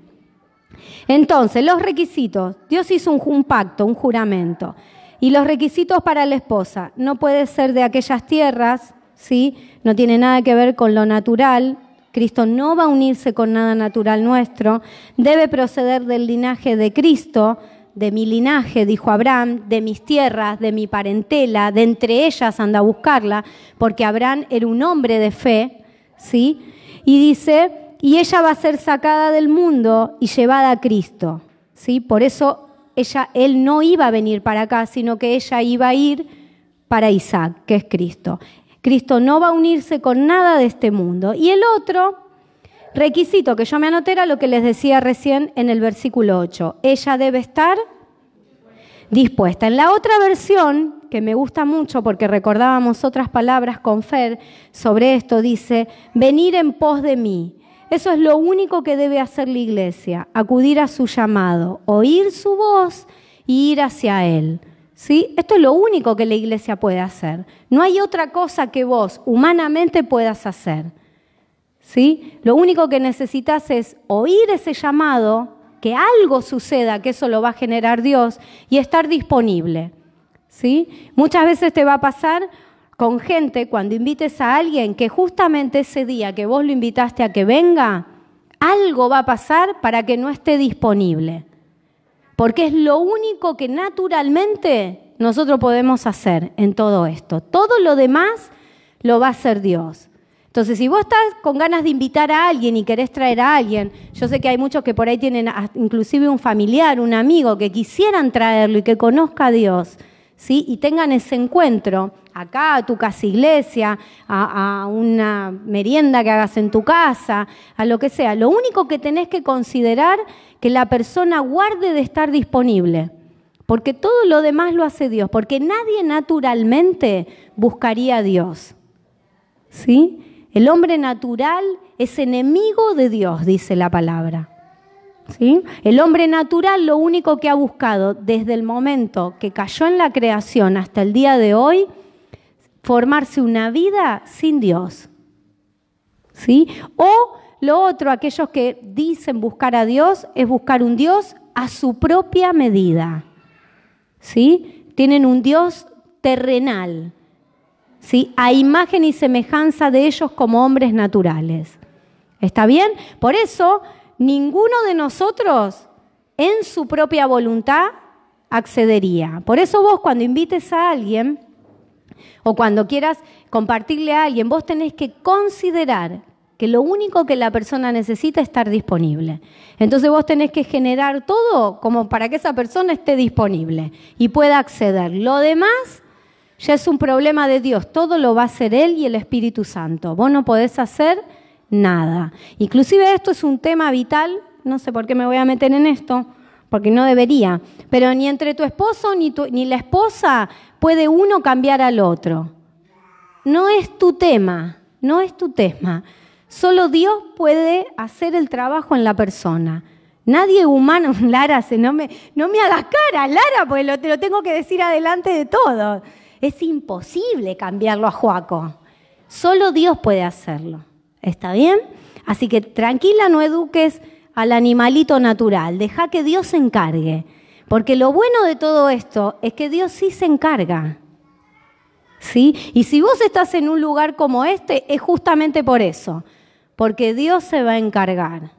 S1: Entonces, los requisitos. Dios hizo un, pacto, un juramento. Y los requisitos para la esposa. No puede ser de aquellas tierras, ¿sí? No tiene nada que ver con lo natural. Cristo no va a unirse con nada natural nuestro. Debe proceder del linaje de Cristo, de mi linaje, dijo Abraham, de mis tierras, de mi parentela, de entre ellas anda a buscarla, porque Abraham era un hombre de fe, ¿sí? Y dice, y ella va a ser sacada del mundo y llevada a Cristo, ¿sí? Por eso ella, él no iba a venir para acá, sino que ella iba a ir para Isaac, que es Cristo. Cristo no va a unirse con nada de este mundo. Y el otro requisito que yo me anoté era lo que les decía recién en el versículo 8. Ella debe estar dispuesta. En la otra versión, que me gusta mucho porque recordábamos otras palabras con Fer sobre esto, dice, venir en pos de mí. Eso es lo único que debe hacer la iglesia, acudir a su llamado, oír su voz y ir hacia él. ¿Sí? Esto es lo único que la iglesia puede hacer. No hay otra cosa que vos humanamente puedas hacer. Lo único que necesitas es oír ese llamado, que algo suceda, que eso lo va a generar Dios, y estar disponible. ¿Sí? Muchas veces te va a pasar con gente cuando invites a alguien que justamente ese día que vos lo invitaste a que venga, algo va a pasar para que no esté disponible porque es lo único que naturalmente nosotros podemos hacer en todo esto. Todo lo demás lo va a hacer Dios. Entonces, si vos estás con ganas de invitar a alguien y querés traer a alguien, yo sé que hay muchos que por ahí tienen inclusive un familiar, un amigo que quisieran traerlo y que conozca a Dios, ¿sí? Y tengan ese encuentro acá, a tu casa iglesia, a, una merienda que hagas en tu casa, a lo que sea. Lo único que tenés que considerar que la persona guarde de estar disponible, porque todo lo demás lo hace Dios, porque nadie naturalmente buscaría a Dios. ¿Sí? El hombre natural es enemigo de Dios, dice la palabra. ¿Sí? El hombre natural lo único que ha buscado desde el momento que cayó en la creación hasta el día de hoy, formarse una vida sin Dios. ¿Sí? O lo otro, aquellos que dicen buscar a Dios, es buscar un Dios a su propia medida. ¿Sí? Tienen un Dios terrenal, A imagen y semejanza de ellos como hombres naturales. ¿Está bien? Por eso, ninguno de nosotros en su propia voluntad accedería. Por eso vos cuando invites a alguien o cuando quieras compartirle a alguien, vos tenés que considerar que lo único que la persona necesita es estar disponible. Entonces vos tenés que generar todo como para que esa persona esté disponible y pueda acceder. Lo demás ya es un problema de Dios, todo lo va a hacer Él y el Espíritu Santo. Vos no podés hacer nada. Inclusive esto es un tema vital, no sé por qué me voy a meter en esto, porque no debería, pero ni entre tu esposo ni, ni la esposa puede uno cambiar al otro. No es tu tema, no es tu tema. Solo Dios puede hacer el trabajo en la persona. Nadie humano, Lara, no me, no me hagas cara, Lara, porque lo, te lo tengo que decir adelante de todo. Es imposible cambiarlo a Joaco. Solo Dios puede hacerlo. ¿Está bien? Así que tranquila, no eduques al animalito natural. Deja que Dios se encargue. Porque lo bueno de todo esto es que Dios sí se encarga. ¿Sí? Y si vos estás en un lugar como este, es justamente por eso porque Dios se va a encargar.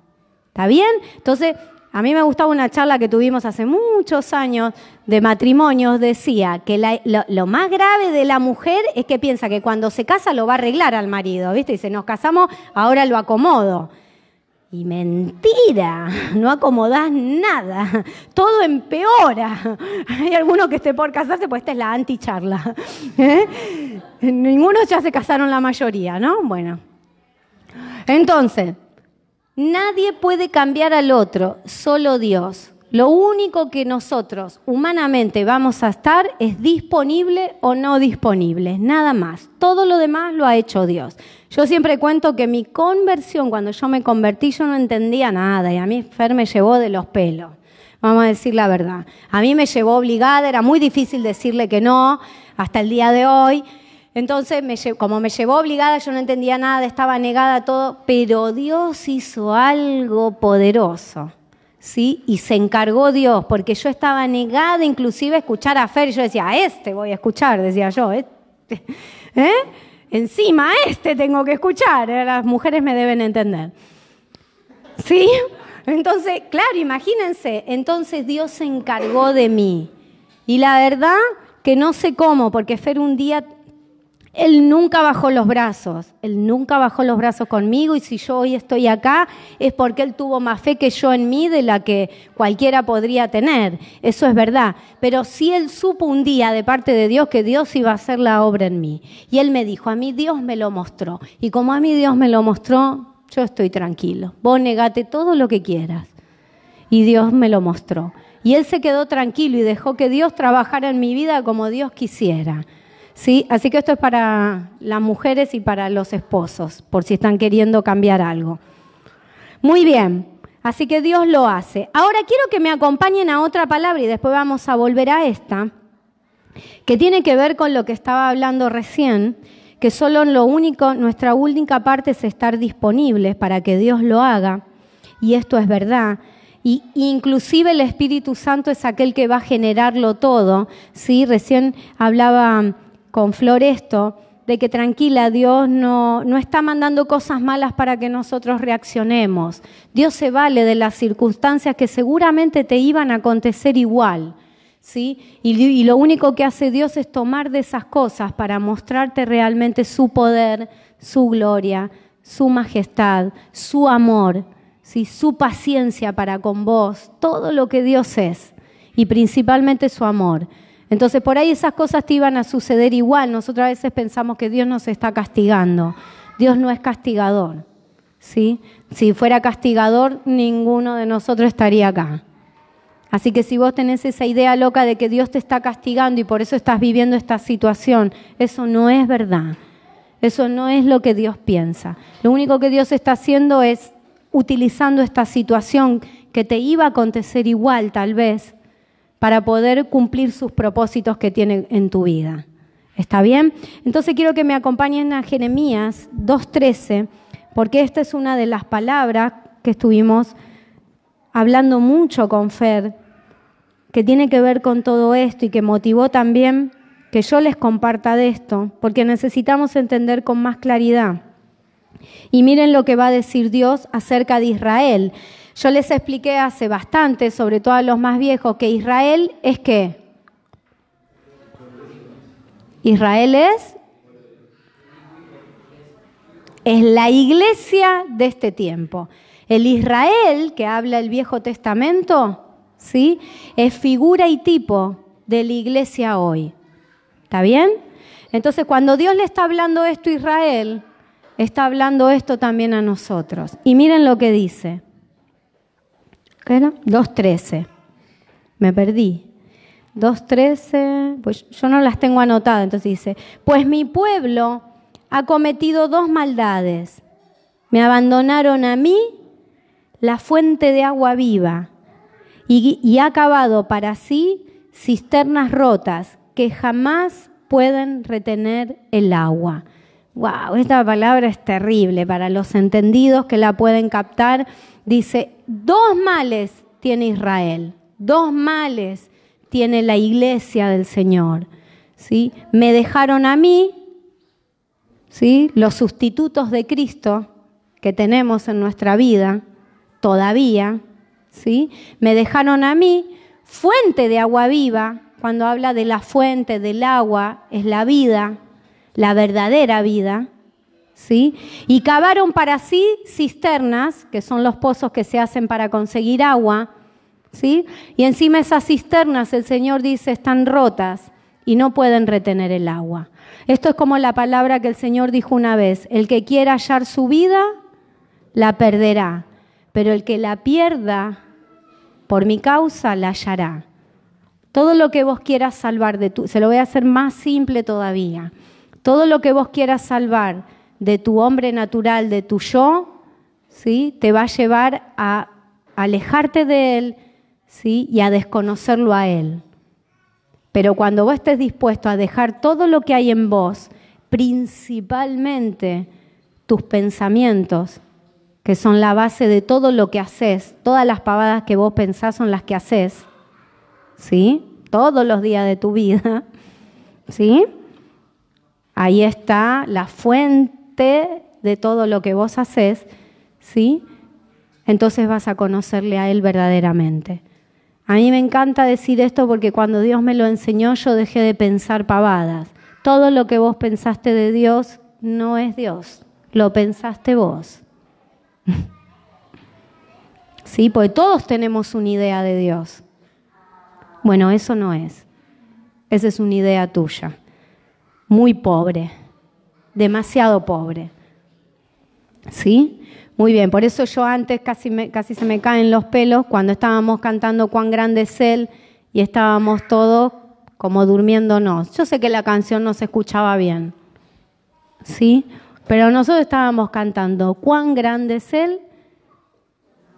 S1: ¿Está bien? Entonces, a mí me gustaba una charla que tuvimos hace muchos años de matrimonios, decía que lo, más grave de la mujer es que piensa que cuando se casa lo va a arreglar al marido, ¿viste? Dice, nos casamos, ahora lo acomodo. Y mentira, no acomodás nada, todo empeora. Hay algunos que esté por casarse, pues esta es la anticharla. ¿Eh? Ninguno ya se casaron la mayoría, ¿no? Bueno, entonces, nadie puede cambiar al otro, solo Dios. Lo único que nosotros humanamente vamos a estar es disponible o no disponible, nada más. Todo lo demás lo ha hecho Dios. Yo siempre cuento que mi conversión, cuando yo me convertí, yo no entendía nada y a mí Fer me llevó de los pelos. Vamos a decir la verdad. A mí me llevó obligada, era muy difícil decirle que no hasta el día de hoy. Entonces, como me llevó obligada, yo no entendía nada, estaba negada a todo, pero Dios hizo algo poderoso. ¿Sí? Y se encargó Dios, porque yo estaba negada inclusive a escuchar a Fer, y yo decía, a este voy a escuchar, decía yo, este, ¿eh? encima a este tengo que escuchar, ¿eh? las mujeres me deben entender. ¿Sí? Entonces, claro, imagínense, entonces Dios se encargó de mí. Y la verdad que no sé cómo, porque Fer un día él nunca bajó los brazos, Él nunca bajó los brazos conmigo y si yo hoy estoy acá es porque Él tuvo más fe que yo en mí de la que cualquiera podría tener. Eso es verdad. Pero sí Él supo un día de parte de Dios que Dios iba a hacer la obra en mí. Y Él me dijo, a mí Dios me lo mostró. Y como a mí Dios me lo mostró, yo estoy tranquilo. Vos negate todo lo que quieras. Y Dios me lo mostró. Y Él se quedó tranquilo y dejó que Dios trabajara en mi vida como Dios quisiera. ¿Sí? Así que esto es para las mujeres y para los esposos, por si están queriendo cambiar algo. Muy bien, así que Dios lo hace. Ahora quiero que me acompañen a otra palabra y después vamos a volver a esta, que tiene que ver con lo que estaba hablando recién, que solo lo único, nuestra única parte es estar disponibles para que Dios lo haga, y esto es verdad. Y inclusive el Espíritu Santo es aquel que va a generarlo todo. ¿sí? Recién hablaba con Flor esto, de que tranquila, Dios no, no está mandando cosas malas para que nosotros reaccionemos. Dios se vale de las circunstancias que seguramente te iban a acontecer igual. ¿Sí? Y, y, lo único que hace Dios es tomar de esas cosas para mostrarte realmente su poder, su gloria, su majestad, su amor, ¿sí? su paciencia para con vos, todo lo que Dios es y principalmente su amor. Entonces por ahí esas cosas te iban a suceder igual. Nosotros a veces pensamos que Dios nos está castigando. Dios no es castigador. ¿sí? Si fuera castigador, ninguno de nosotros estaría acá. Así que si vos tenés esa idea loca de que Dios te está castigando y por eso estás viviendo esta situación, eso no es verdad. Eso no es lo que Dios piensa. Lo único que Dios está haciendo es utilizando esta situación que te iba a acontecer igual tal vez para poder cumplir sus propósitos que tiene en tu vida. ¿Está bien? Entonces quiero que me acompañen a Jeremías 2.13, porque esta es una de las palabras que estuvimos hablando mucho con Fer, que tiene que ver con todo esto y que motivó también que yo les comparta de esto, porque necesitamos entender con más claridad. Y miren lo que va a decir Dios acerca de Israel. Yo les expliqué hace bastante, sobre todo a los más viejos, que Israel es qué? Israel es es la iglesia de este tiempo. El Israel que habla el Viejo Testamento, ¿sí? Es figura y tipo de la iglesia hoy. ¿Está bien? Entonces, cuando Dios le está hablando esto a Israel, está hablando esto también a nosotros. Y miren lo que dice. ¿Qué era? 2.13. Me perdí. 2.13, pues yo no las tengo anotadas, entonces dice, pues mi pueblo ha cometido dos maldades. Me abandonaron a mí la fuente de agua viva y, ha cavado para sí cisternas rotas que jamás pueden retener el agua. Wow, esta palabra es terrible para los entendidos que la pueden captar. Dice, dos males tiene Israel, dos males tiene la iglesia del Señor. ¿sí? Me dejaron a mí, ¿sí? los sustitutos de Cristo que tenemos en nuestra vida todavía, ¿sí? me dejaron a mí, fuente de agua viva, cuando habla de la fuente del agua, es la vida, la verdadera vida, ¿sí? Y cavaron para sí cisternas, que son los pozos que se hacen para conseguir agua, ¿sí? Y encima esas cisternas, el Señor dice, están rotas y no pueden retener el agua. Esto es como la palabra que el Señor dijo una vez, el que quiera hallar su vida, la perderá, pero el que la pierda por mi causa, la hallará. Todo lo que vos quieras salvar de se lo voy a hacer más simple todavía. Todo lo que vos quieras salvar de tu hombre natural, de tu yo, ¿sí? te va a llevar a alejarte de él ¿sí? y a desconocerlo a él. Pero cuando vos estés dispuesto a dejar todo lo que hay en vos, principalmente tus pensamientos, que son la base de todo lo que haces, todas las pavadas que vos pensás son las que haces, ¿sí? Todos los días de tu vida, ¿sí? Ahí está la fuente de todo lo que vos haces, ¿sí? entonces vas a conocerle a Él verdaderamente. A mí me encanta decir esto porque cuando Dios me lo enseñó yo dejé de pensar pavadas. Todo lo que vos pensaste de Dios no es Dios, lo pensaste vos. Sí, porque todos tenemos una idea de Dios. Bueno, eso no es. Esa es una idea tuya. Muy pobre, demasiado pobre. ¿Sí? Muy bien, por eso yo antes casi, casi se me caen los pelos cuando estábamos cantando cuán grande es Él y estábamos todos como durmiéndonos. Yo sé que la canción no se escuchaba bien, ¿sí? Pero nosotros estábamos cantando cuán grande es Él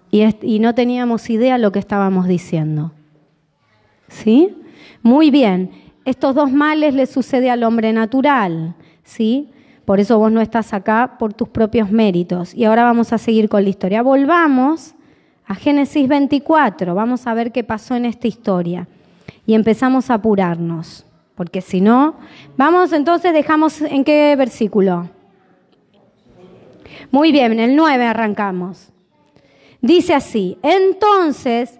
S1: y, y no teníamos idea lo que estábamos diciendo. ¿Sí? Muy bien, estos dos males le sucede al hombre natural, ¿sí? Por eso vos no estás acá por tus propios méritos. Y ahora vamos a seguir con la historia. Volvamos a Génesis 24. Vamos a ver qué pasó en esta historia. Y empezamos a apurarnos. Porque si no, vamos entonces, dejamos en qué versículo. Muy bien, en el 9 arrancamos. Dice así, entonces,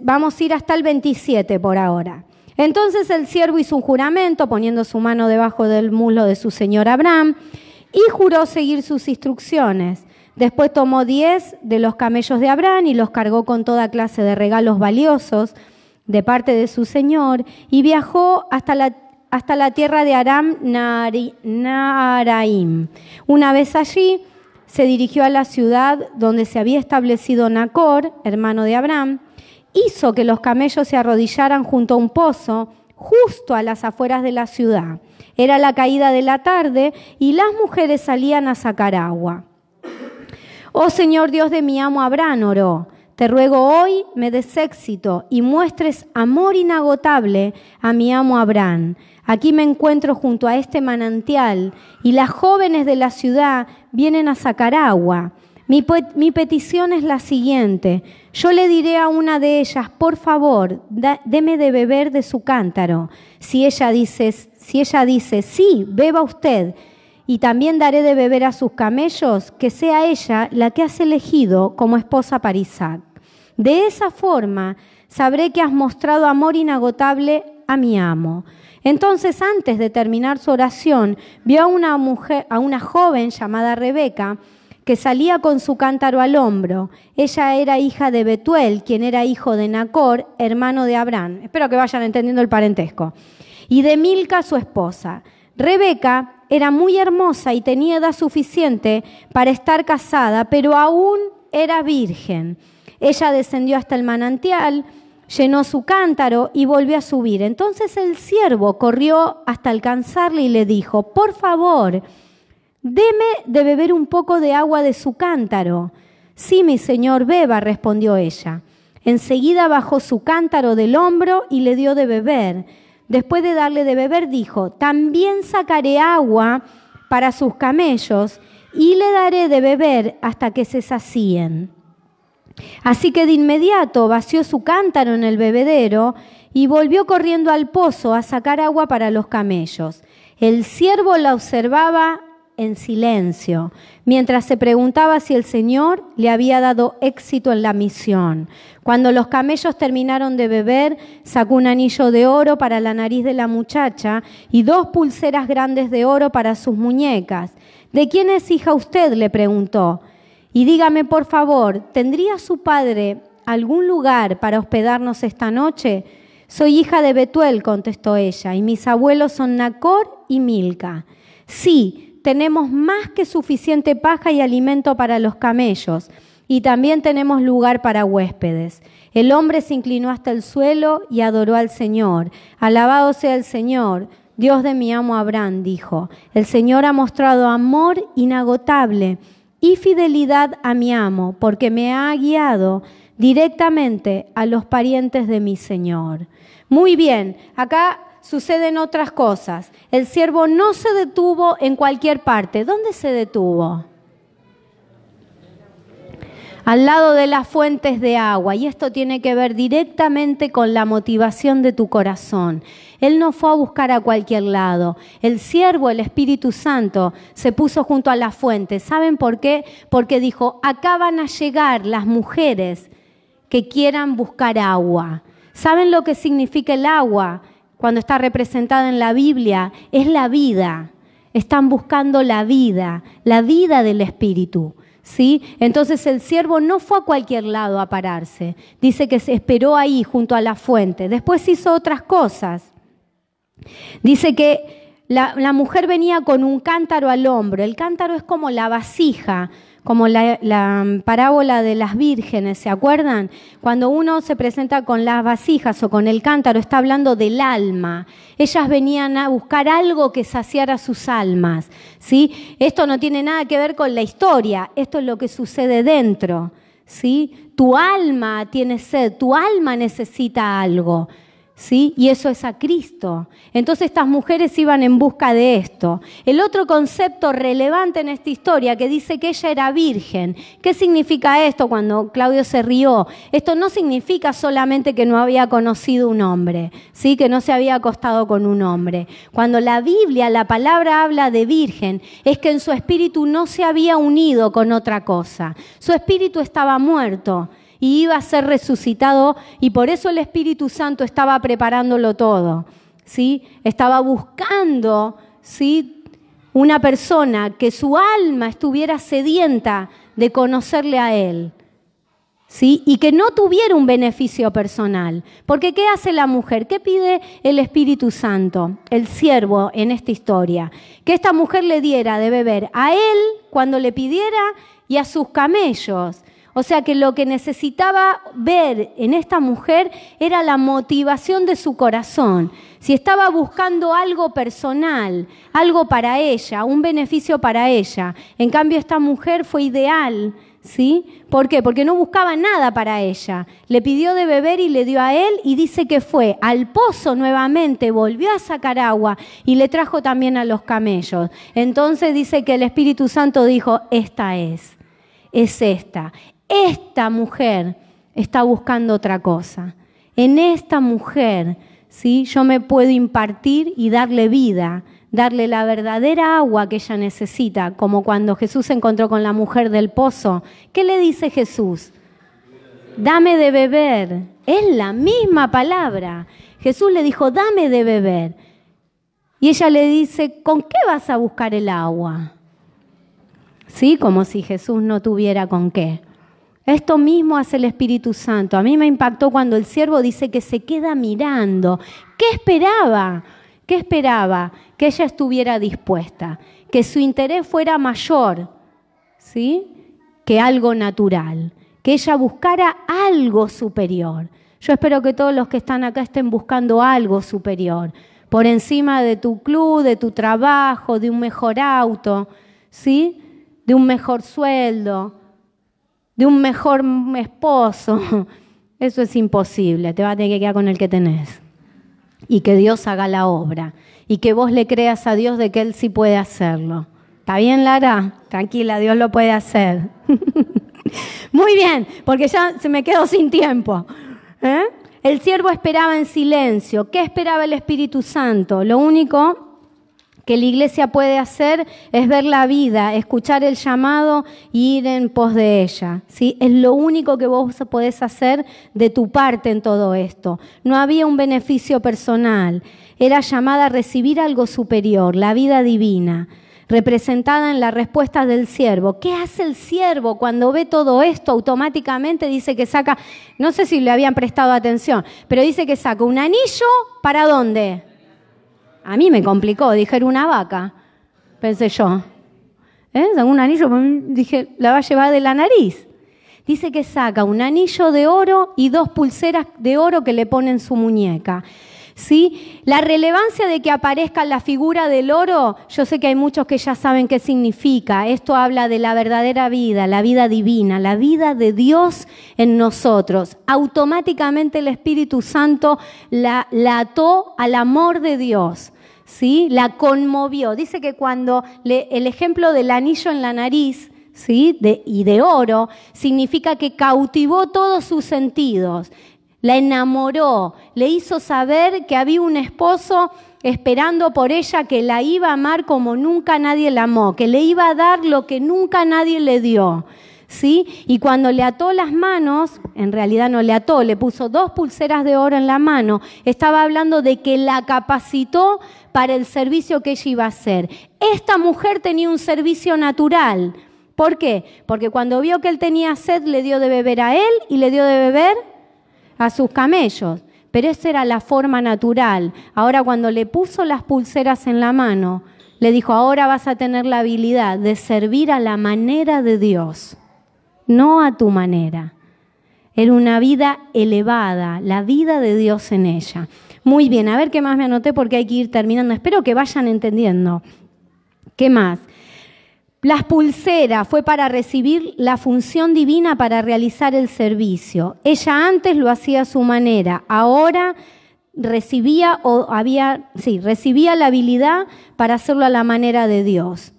S1: vamos a ir hasta el 27 por ahora. Entonces el siervo hizo un juramento poniendo su mano debajo del muslo de su señor Abraham y juró seguir sus instrucciones. Después tomó diez de los camellos de Abraham y los cargó con toda clase de regalos valiosos de parte de su señor y viajó hasta la, hasta la tierra de Aram Naraim. Una vez allí se dirigió a la ciudad donde se había establecido Nacor, hermano de Abraham, hizo que los camellos se arrodillaran junto a un pozo justo a las afueras de la ciudad. Era la caída de la tarde y las mujeres salían a sacar agua. Oh Señor Dios de mi amo Abraham, oró, te ruego hoy me des éxito y muestres amor inagotable a mi amo Abraham. Aquí me encuentro junto a este manantial y las jóvenes de la ciudad vienen a sacar agua. Mi, petición es la siguiente. Yo le diré a una de ellas, por favor, deme de beber de su cántaro. Si ella dice, si ella dice, sí, beba usted, y también daré de beber a sus camellos, que sea ella la que has elegido como esposa para Isaac. De esa forma sabré que has mostrado amor inagotable a mi amo. Entonces, antes de terminar su oración, vio a una mujer, a una joven llamada Rebeca, que salía con su cántaro al hombro. Ella era hija de Betuel, quien era hijo de Nacor, hermano de Abraham. Espero que vayan entendiendo el parentesco. Y de Milca, su esposa. Rebeca era muy hermosa y tenía edad suficiente para estar casada, pero aún era virgen. Ella descendió hasta el manantial, llenó su cántaro y volvió a subir. Entonces el siervo corrió hasta alcanzarle y le dijo, por favor, Deme de beber un poco de agua de su cántaro. Sí, mi señor, beba, respondió ella. Enseguida bajó su cántaro del hombro y le dio de beber. Después de darle de beber, dijo, también sacaré agua para sus camellos y le daré de beber hasta que se sacíen. Así que de inmediato vació su cántaro en el bebedero y volvió corriendo al pozo a sacar agua para los camellos. El siervo la observaba en silencio, mientras se preguntaba si el Señor le había dado éxito en la misión. Cuando los camellos terminaron de beber, sacó un anillo de oro para la nariz de la muchacha y dos pulseras grandes de oro para sus muñecas. ¿De quién es hija usted? le preguntó. Y dígame, por favor, ¿tendría su padre algún lugar para hospedarnos esta noche? Soy hija de Betuel, contestó ella, y mis abuelos son Nacor y Milca. Sí, tenemos más que suficiente paja y alimento para los camellos, y también tenemos lugar para huéspedes. El hombre se inclinó hasta el suelo y adoró al Señor. Alabado sea el Señor, Dios de mi amo Abraham, dijo. El Señor ha mostrado amor inagotable y fidelidad a mi amo, porque me ha guiado directamente a los parientes de mi Señor. Muy bien, acá suceden otras cosas. El siervo no se detuvo en cualquier parte. ¿Dónde se detuvo? al lado de las fuentes de agua. Y esto tiene que ver directamente con la motivación de tu corazón. Él no fue a buscar a cualquier lado. El siervo, el Espíritu Santo, se puso junto a la fuente. ¿Saben por qué? Porque dijo, acá van a llegar las mujeres que quieran buscar agua. ¿Saben lo que significa el agua cuando está representada en la Biblia? Es la vida. Están buscando la vida, la vida del Espíritu. ¿Sí? Entonces el siervo no fue a cualquier lado a pararse. Dice que se esperó ahí junto a la fuente. Después hizo otras cosas. Dice que la, la, mujer venía con un cántaro al hombro. El cántaro es como la vasija como la, parábola de las vírgenes, ¿se acuerdan? Cuando uno se presenta con las vasijas o con el cántaro, está hablando del alma. Ellas venían a buscar algo que saciara sus almas, ¿sí? Esto no tiene nada que ver con la historia, esto es lo que sucede dentro, ¿sí? Tu alma tiene sed, tu alma necesita algo. ¿Sí? Y eso es a Cristo. Entonces estas mujeres iban en busca de esto. El otro concepto relevante en esta historia que dice que ella era virgen. ¿Qué significa esto cuando Claudio se rió? Esto no significa solamente que no había conocido un hombre, ¿sí? Que no se había acostado con un hombre. Cuando la Biblia, la palabra habla de virgen, es que en su espíritu no se había unido con otra cosa. Su espíritu estaba muerto y iba a ser resucitado y por eso el Espíritu Santo estaba preparándolo todo. ¿sí? Estaba buscando ¿sí? una persona que su alma estuviera sedienta de conocerle a Él. ¿Sí? Y que no tuviera un beneficio personal. Porque ¿qué hace la mujer? ¿Qué pide el Espíritu Santo, el siervo en esta historia? Que esta mujer le diera de beber a él cuando le pidiera y a sus camellos. O sea que lo que necesitaba ver en esta mujer era la motivación de su corazón. Si estaba buscando algo personal, algo para ella, un beneficio para ella. En cambio, esta mujer fue ideal. ¿Sí? ¿Por qué? Porque no buscaba nada para ella. Le pidió de beber y le dio a él y dice que fue al pozo nuevamente, volvió a sacar agua y le trajo también a los camellos. Entonces dice que el Espíritu Santo dijo, esta es, es esta. Esta mujer está buscando otra cosa. En esta mujer, ¿sí? Yo me puedo impartir y darle vida, darle la verdadera agua que ella necesita, como cuando Jesús se encontró con la mujer del pozo. ¿Qué le dice Jesús? Dame de beber. Es la misma palabra. Jesús le dijo, dame de beber. Y ella le dice, ¿con qué vas a buscar el agua? ¿Sí? Como si Jesús no tuviera con qué. Esto mismo hace el Espíritu Santo. A mí me impactó cuando el siervo dice que se queda mirando. ¿Qué esperaba? ¿Qué esperaba? Que ella estuviera dispuesta, que su interés fuera mayor, ¿sí? Que algo natural, que ella buscara algo superior. Yo espero que todos los que están acá estén buscando algo superior, por encima de tu club, de tu trabajo, de un mejor auto, ¿sí? De un mejor sueldo, de un mejor esposo. Eso es imposible, te va a tener que quedar con el que tenés. Y que Dios haga la obra. Y que vos le creas a Dios de que Él sí puede hacerlo. ¿Está bien, Lara? Tranquila, Dios lo puede hacer. Muy bien, porque ya se me quedó sin tiempo. ¿eh? El siervo esperaba en silencio. ¿Qué esperaba el Espíritu Santo? Lo único que la iglesia puede hacer es ver la vida, escuchar el llamado y ir en pos de ella. ¿sí? Es lo único que vos podés hacer de tu parte en todo esto. No había un beneficio personal. Era llamada a recibir algo superior, la vida divina representada en la respuesta del siervo. ¿Qué hace el siervo cuando ve todo esto? Automáticamente dice que saca, no sé si le habían prestado atención, pero dice que saca un anillo, ¿para dónde? A mí me complicó, dije, era una vaca, pensé yo. ¿Eh? Un anillo, dije, la va a llevar de la nariz. Dice que saca un anillo de oro y dos pulseras de oro que le pone en su muñeca. ¿Sí? La relevancia de que aparezca la figura del oro, yo sé que hay muchos que ya saben qué significa. Esto habla de la verdadera vida, la vida divina, la vida de Dios en nosotros. Automáticamente el Espíritu Santo la ató al amor de Dios. ¿Sí? La conmovió. Dice que cuando el ejemplo del anillo en la nariz, ¿sí? y de oro, significa que cautivó todos sus sentidos, la enamoró, le hizo saber que había un esposo esperando por ella que la iba a amar como nunca nadie la amó, que le iba a dar lo que nunca nadie le dio. ¿Sí? Y cuando le ató las manos, en realidad no le ató, le puso dos pulseras de oro en la mano, estaba hablando de que la capacitó para el servicio que ella iba a hacer. Esta mujer tenía un servicio natural. ¿Por qué? Porque cuando vio que él tenía sed, le dio de beber a él y le dio de beber a sus camellos. Pero esa era la forma natural. Ahora cuando le puso las pulseras en la mano, le dijo, ahora vas a tener la habilidad de servir a la manera de Dios no a tu manera. Era una vida elevada, la vida de Dios en ella. Muy bien, a ver qué más me anoté porque hay que ir terminando. Espero que vayan entendiendo. ¿Qué más? Las pulseras fue para recibir la función divina para realizar el servicio. Ella antes lo hacía a su manera, ahora recibía o había, sí, recibía la habilidad para hacerlo a la manera de Dios.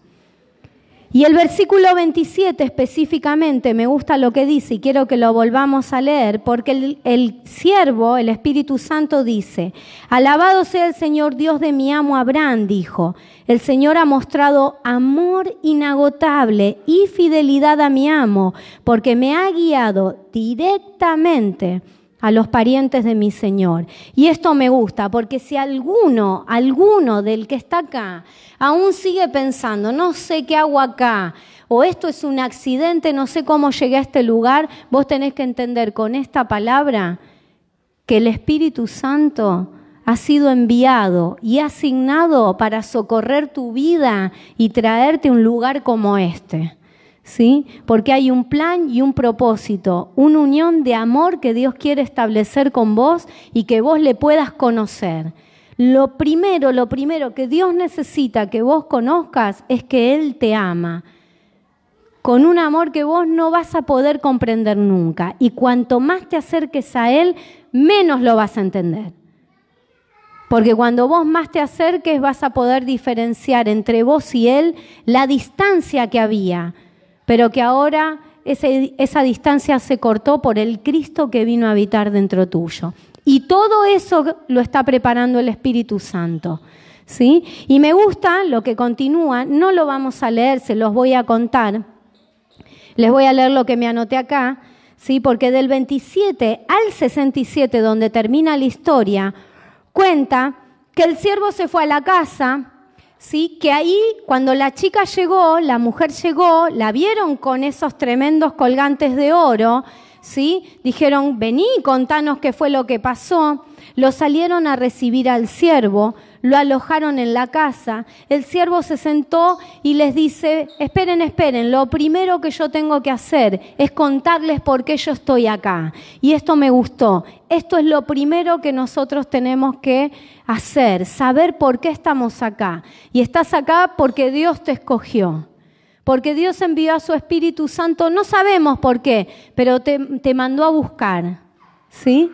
S1: Y el versículo 27 específicamente me gusta lo que dice y quiero que lo volvamos a leer porque el, siervo, el Espíritu Santo dice, alabado sea el Señor Dios de mi amo Abraham, dijo, el Señor ha mostrado amor inagotable y fidelidad a mi amo porque me ha guiado directamente a los parientes de mi Señor. Y esto me gusta, porque si alguno, alguno del que está acá, aún sigue pensando, no sé qué hago acá, o esto es un accidente, no sé cómo llegué a este lugar, vos tenés que entender con esta palabra que el Espíritu Santo ha sido enviado y asignado para socorrer tu vida y traerte un lugar como este. ¿Sí? Porque hay un plan y un propósito, una unión de amor que Dios quiere establecer con vos y que vos le puedas conocer. Lo primero, lo primero que Dios necesita que vos conozcas es que Él te ama, con un amor que vos no vas a poder comprender nunca. Y cuanto más te acerques a Él, menos lo vas a entender. Porque cuando vos más te acerques vas a poder diferenciar entre vos y Él la distancia que había pero que ahora esa distancia se cortó por el Cristo que vino a habitar dentro tuyo. Y todo eso lo está preparando el Espíritu Santo. ¿sí? Y me gusta lo que continúa, no lo vamos a leer, se los voy a contar. Les voy a leer lo que me anoté acá, ¿sí? porque del 27 al 67, donde termina la historia, cuenta que el siervo se fue a la casa, ¿sí? que ahí cuando la chica llegó, la mujer llegó, la vieron con esos tremendos colgantes de oro, ¿sí? dijeron, vení, contanos qué fue lo que pasó, lo salieron a recibir al siervo, lo alojaron en la casa. El siervo se sentó y les dice, esperen, esperen, lo primero que yo tengo que hacer es contarles por qué yo estoy acá. Y esto me gustó. Esto es lo primero que nosotros tenemos que hacer, saber por qué estamos acá. Y estás acá porque Dios te escogió porque Dios envió a su Espíritu Santo, no sabemos por qué, pero te, te, mandó a buscar. ¿Sí?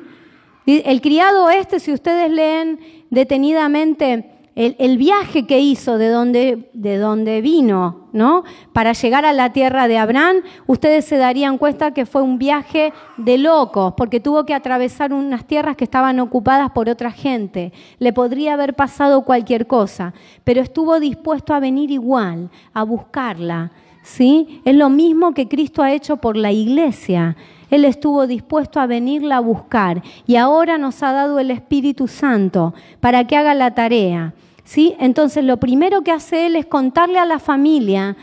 S1: El criado este, si ustedes leen detenidamente el, viaje que hizo de donde, de donde vino, ¿no? Para llegar a la tierra de Abraham, ustedes se darían cuenta que fue un viaje de locos, porque tuvo que atravesar unas tierras que estaban ocupadas por otra gente. Le podría haber pasado cualquier cosa, pero estuvo dispuesto a venir igual, a buscarla. ¿Sí? Es lo mismo que Cristo ha hecho por la iglesia. Él estuvo dispuesto a venirla a buscar y ahora nos ha dado el Espíritu Santo para que haga la tarea. ¿sí? Entonces lo primero que hace Él es contarle a la familia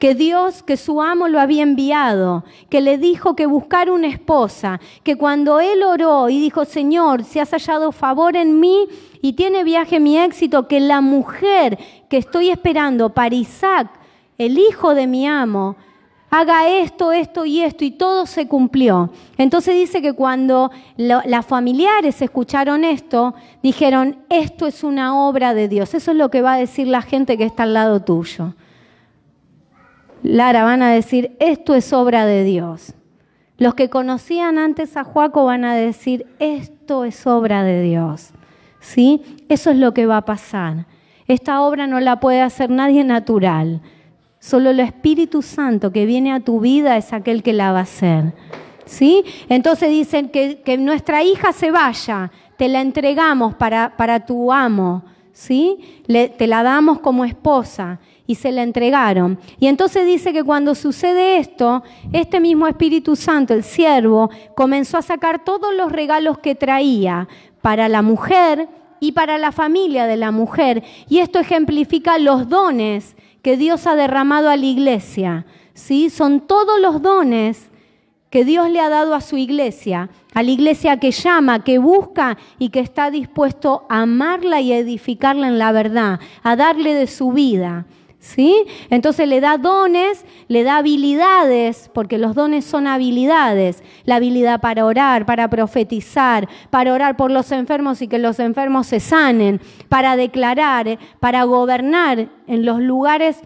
S1: que Dios, que su amo lo había enviado, que le dijo que buscara una esposa, que cuando él oró y dijo, Señor, si has hallado favor en mí y tiene viaje mi éxito, que la mujer que estoy esperando para Isaac, el hijo de mi amo, haga esto, esto y esto, y todo se cumplió. Entonces dice que cuando las familiares escucharon esto, dijeron, esto es una obra de Dios. Eso es lo que va a decir la gente que está al lado tuyo. Lara, van a decir, esto es obra de Dios. Los que conocían antes a Juaco van a decir, esto es obra de Dios. ¿Sí? Eso es lo que va a pasar. Esta obra no la puede hacer nadie natural Solo el Espíritu Santo que viene a tu vida es aquel que la va a hacer. ¿Sí? Entonces dicen que, nuestra hija se vaya, te la entregamos para, para tu amo, ¿sí? te la damos como esposa y se la entregaron. Y entonces dice que cuando sucede esto, este mismo Espíritu Santo, el siervo, comenzó a sacar todos los regalos que traía para la mujer y para la familia de la mujer. Y esto ejemplifica los dones que Dios ha derramado a la iglesia. ¿sí? Son todos los dones que Dios le ha dado a su iglesia, a la iglesia que llama, que busca y que está dispuesto a amarla y a edificarla en la verdad, a darle de su vida. ¿Sí? Entonces le da dones, le da habilidades, porque los dones son habilidades, la habilidad para orar, para profetizar, para orar por los enfermos y que los enfermos se sanen, para declarar, para gobernar en los lugares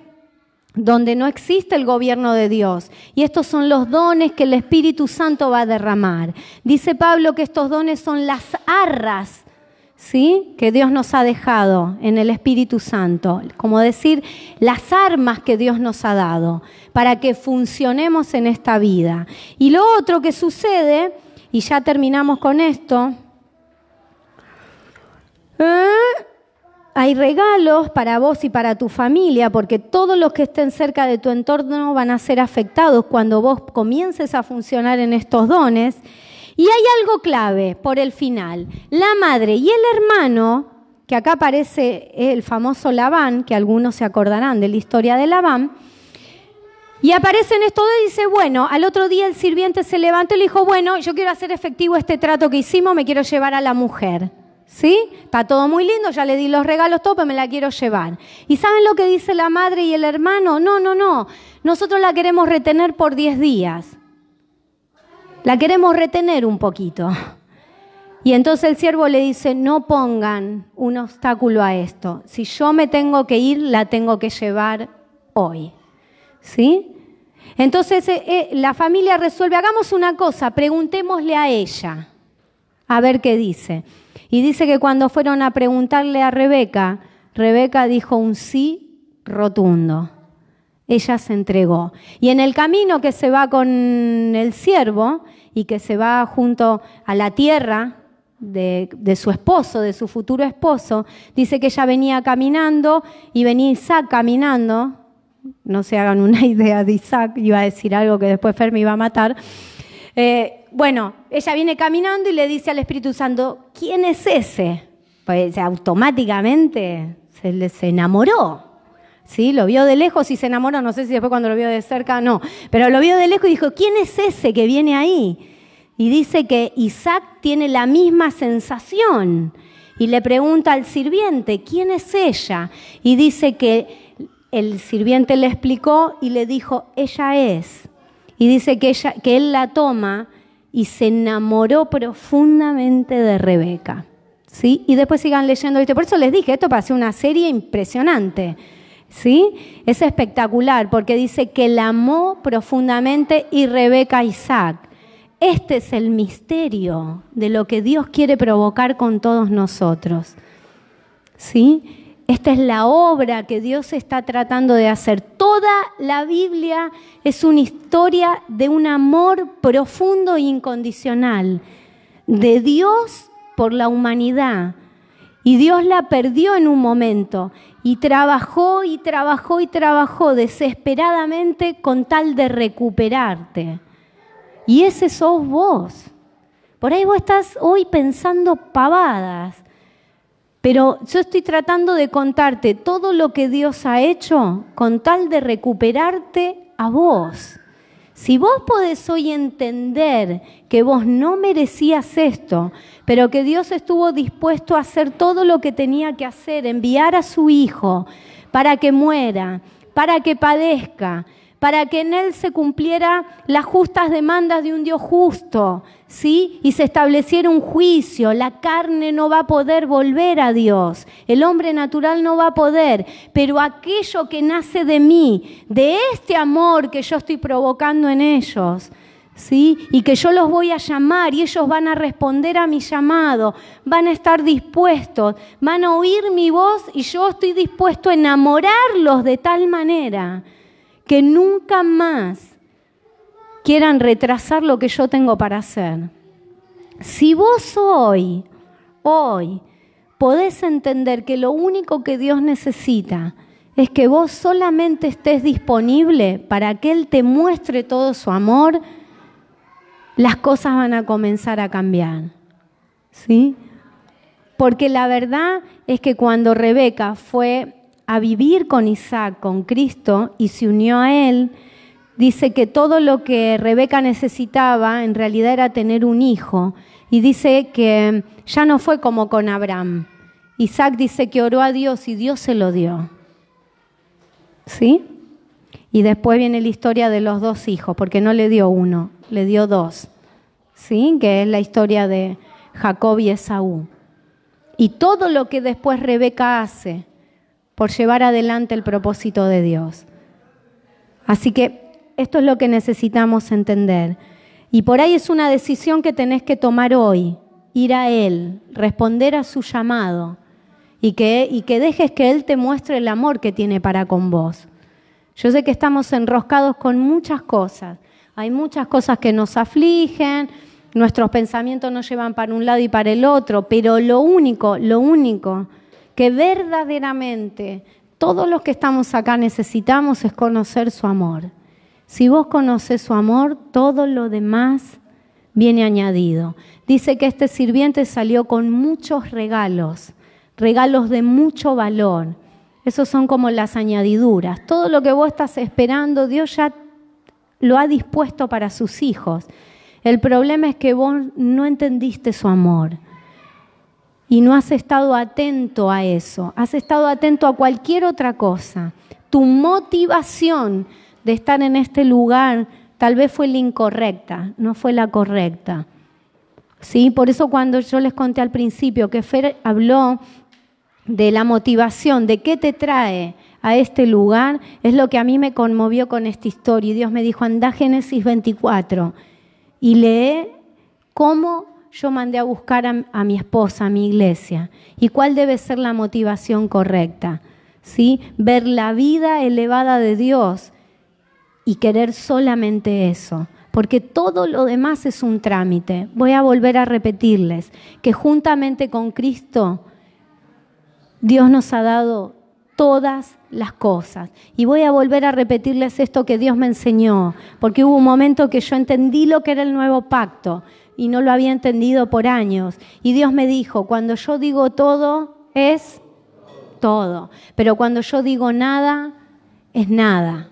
S1: donde no existe el gobierno de Dios. Y estos son los dones que el Espíritu Santo va a derramar. Dice Pablo que estos dones son las arras ¿sí? que Dios nos ha dejado en el Espíritu Santo, como decir, las armas que Dios nos ha dado para que funcionemos en esta vida. Y lo otro que sucede, y ya terminamos con esto, ¿eh? hay regalos para vos y para tu familia, porque todos los que estén cerca de tu entorno van a ser afectados cuando vos comiences a funcionar en estos dones. Y hay algo clave por el final. La madre y el hermano, que acá aparece el famoso Labán, que algunos se acordarán de la historia de Labán, y aparecen estos dos y dice, bueno, al otro día el sirviente se levantó y le dijo, bueno, yo quiero hacer efectivo este trato que hicimos, me quiero llevar a la mujer. ¿Sí? Está todo muy lindo, ya le di los regalos, todo, pero me la quiero llevar. ¿Y saben lo que dice la madre y el hermano? No, no, no. Nosotros la queremos retener por 10 días la queremos retener un poquito. Y entonces el siervo le dice, no pongan un obstáculo a esto. Si yo me tengo que ir, la tengo que llevar hoy. ¿Sí? Entonces eh, eh, la familia resuelve, hagamos una cosa, preguntémosle a ella, a ver qué dice. Y dice que cuando fueron a preguntarle a Rebeca, Rebeca dijo un sí rotundo. Ella se entregó. Y en el camino que se va con el siervo, y que se va junto a la tierra de, su esposo, de su futuro esposo, dice que ella venía caminando y venía Isaac caminando, no se hagan una idea de Isaac, iba a decir algo que después Fer me iba a matar. Eh, bueno, ella viene caminando y le dice al Espíritu Santo, ¿quién es ese? Pues automáticamente se, se enamoró. ¿Sí? Lo vio de lejos y se enamoró, no sé si después cuando lo vio de cerca, no, pero lo vio de lejos y dijo, ¿quién es ese que viene ahí? Y dice que Isaac tiene la misma sensación y le pregunta al sirviente, ¿quién es ella? Y dice que el sirviente le explicó y le dijo, ella es. Y dice que, ella, que él la toma y se enamoró profundamente de Rebeca. ¿Sí? Y después sigan leyendo, Por eso les dije, esto parece una serie impresionante. ¿Sí? Es espectacular porque dice que la amó profundamente y Rebeca Isaac. Este es el misterio de lo que Dios quiere provocar con todos nosotros. ¿Sí? Esta es la obra que Dios está tratando de hacer. Toda la Biblia es una historia de un amor profundo e incondicional de Dios por la humanidad. Y Dios la perdió en un momento y trabajó y trabajó y trabajó desesperadamente con tal de recuperarte. Y ese sos vos. Por ahí vos estás hoy pensando pavadas, pero yo estoy tratando de contarte todo lo que Dios ha hecho con tal de recuperarte a vos. Si vos podés hoy entender que vos no merecías esto, pero que Dios estuvo dispuesto a hacer todo lo que tenía que hacer, enviar a su Hijo para que muera, para que padezca, para que en él se cumpliera las justas demandas de un Dios justo, ¿sí? Y se estableciera un juicio. La carne no va a poder volver a Dios, el hombre natural no va a poder, pero aquello que nace de mí, de este amor que yo estoy provocando en ellos, ¿Sí? Y que yo los voy a llamar y ellos van a responder a mi llamado, van a estar dispuestos, van a oír mi voz y yo estoy dispuesto a enamorarlos de tal manera que nunca más quieran retrasar lo que yo tengo para hacer. Si vos hoy, hoy, podés entender que lo único que Dios necesita es que vos solamente estés disponible para que Él te muestre todo su amor, las cosas van a comenzar a cambiar. ¿Sí? Porque la verdad es que cuando Rebeca fue a vivir con Isaac, con Cristo, y se unió a Él, dice que todo lo que Rebeca necesitaba en realidad era tener un hijo. Y dice que ya no fue como con Abraham. Isaac dice que oró a Dios y Dios se lo dio. ¿Sí? Y después viene la historia de los dos hijos, porque no le dio uno, le dio dos. ¿Sí? Que es la historia de Jacob y Esaú. Y todo lo que después Rebeca hace por llevar adelante el propósito de Dios. Así que esto es lo que necesitamos entender. Y por ahí es una decisión que tenés que tomar hoy, ir a Él, responder a su llamado y que, y que dejes que Él te muestre el amor que tiene para con vos. Yo sé que estamos enroscados con muchas cosas. Hay muchas cosas que nos afligen, nuestros pensamientos nos llevan para un lado y para el otro, pero lo único, lo único que verdaderamente todos los que estamos acá necesitamos es conocer su amor. Si vos conoces su amor, todo lo demás viene añadido. Dice que este sirviente salió con muchos regalos, regalos de mucho valor. Esos son como las añadiduras. Todo lo que vos estás esperando, Dios ya lo ha dispuesto para sus hijos. El problema es que vos no entendiste su amor y no has estado atento a eso, has estado atento a cualquier otra cosa. Tu motivación de estar en este lugar tal vez fue la incorrecta, no fue la correcta. ¿Sí? Por eso cuando yo les conté al principio que Fer habló de la motivación, de qué te trae a este lugar, es lo que a mí me conmovió con esta historia. Y Dios me dijo, anda Génesis 24 y lee cómo yo mandé a buscar a, mi esposa, a mi iglesia, y cuál debe ser la motivación correcta. ¿Sí? Ver la vida elevada de Dios y querer solamente eso, porque todo lo demás es un trámite. Voy a volver a repetirles que juntamente con Cristo, Dios nos ha dado todas las cosas. Y voy a volver a repetirles esto que Dios me enseñó, porque hubo un momento que yo entendí lo que era el nuevo pacto y no lo había entendido por años. Y Dios me dijo, cuando yo digo todo, es todo. Pero cuando yo digo nada, es nada.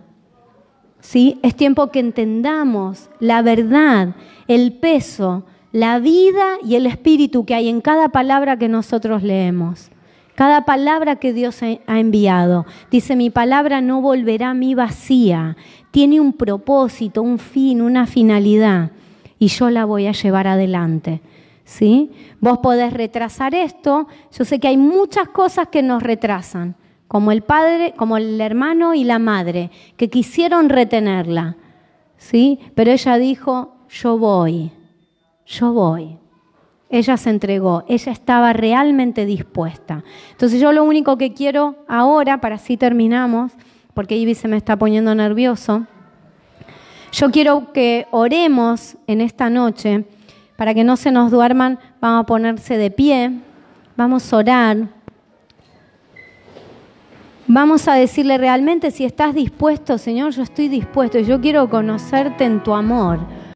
S1: ¿Sí? Es tiempo que entendamos la verdad, el peso, la vida y el espíritu que hay en cada palabra que nosotros leemos cada palabra que Dios ha enviado. Dice, mi palabra no volverá a mí vacía, tiene un propósito, un fin, una finalidad, y yo la voy a llevar adelante. ¿Sí? Vos podés retrasar esto, yo sé que hay muchas cosas que nos retrasan, como el padre, como el hermano y la madre, que quisieron retenerla, ¿sí? Pero ella dijo, yo voy, yo voy. Ella se entregó, ella estaba realmente dispuesta. Entonces yo lo único que quiero ahora, para así terminamos, porque Ivy se me está poniendo nervioso, yo quiero que oremos en esta noche, para que no se nos duerman, vamos a ponerse de pie, vamos a orar. Vamos a decirle realmente si estás dispuesto, Señor, yo estoy dispuesto yo quiero conocerte en tu amor.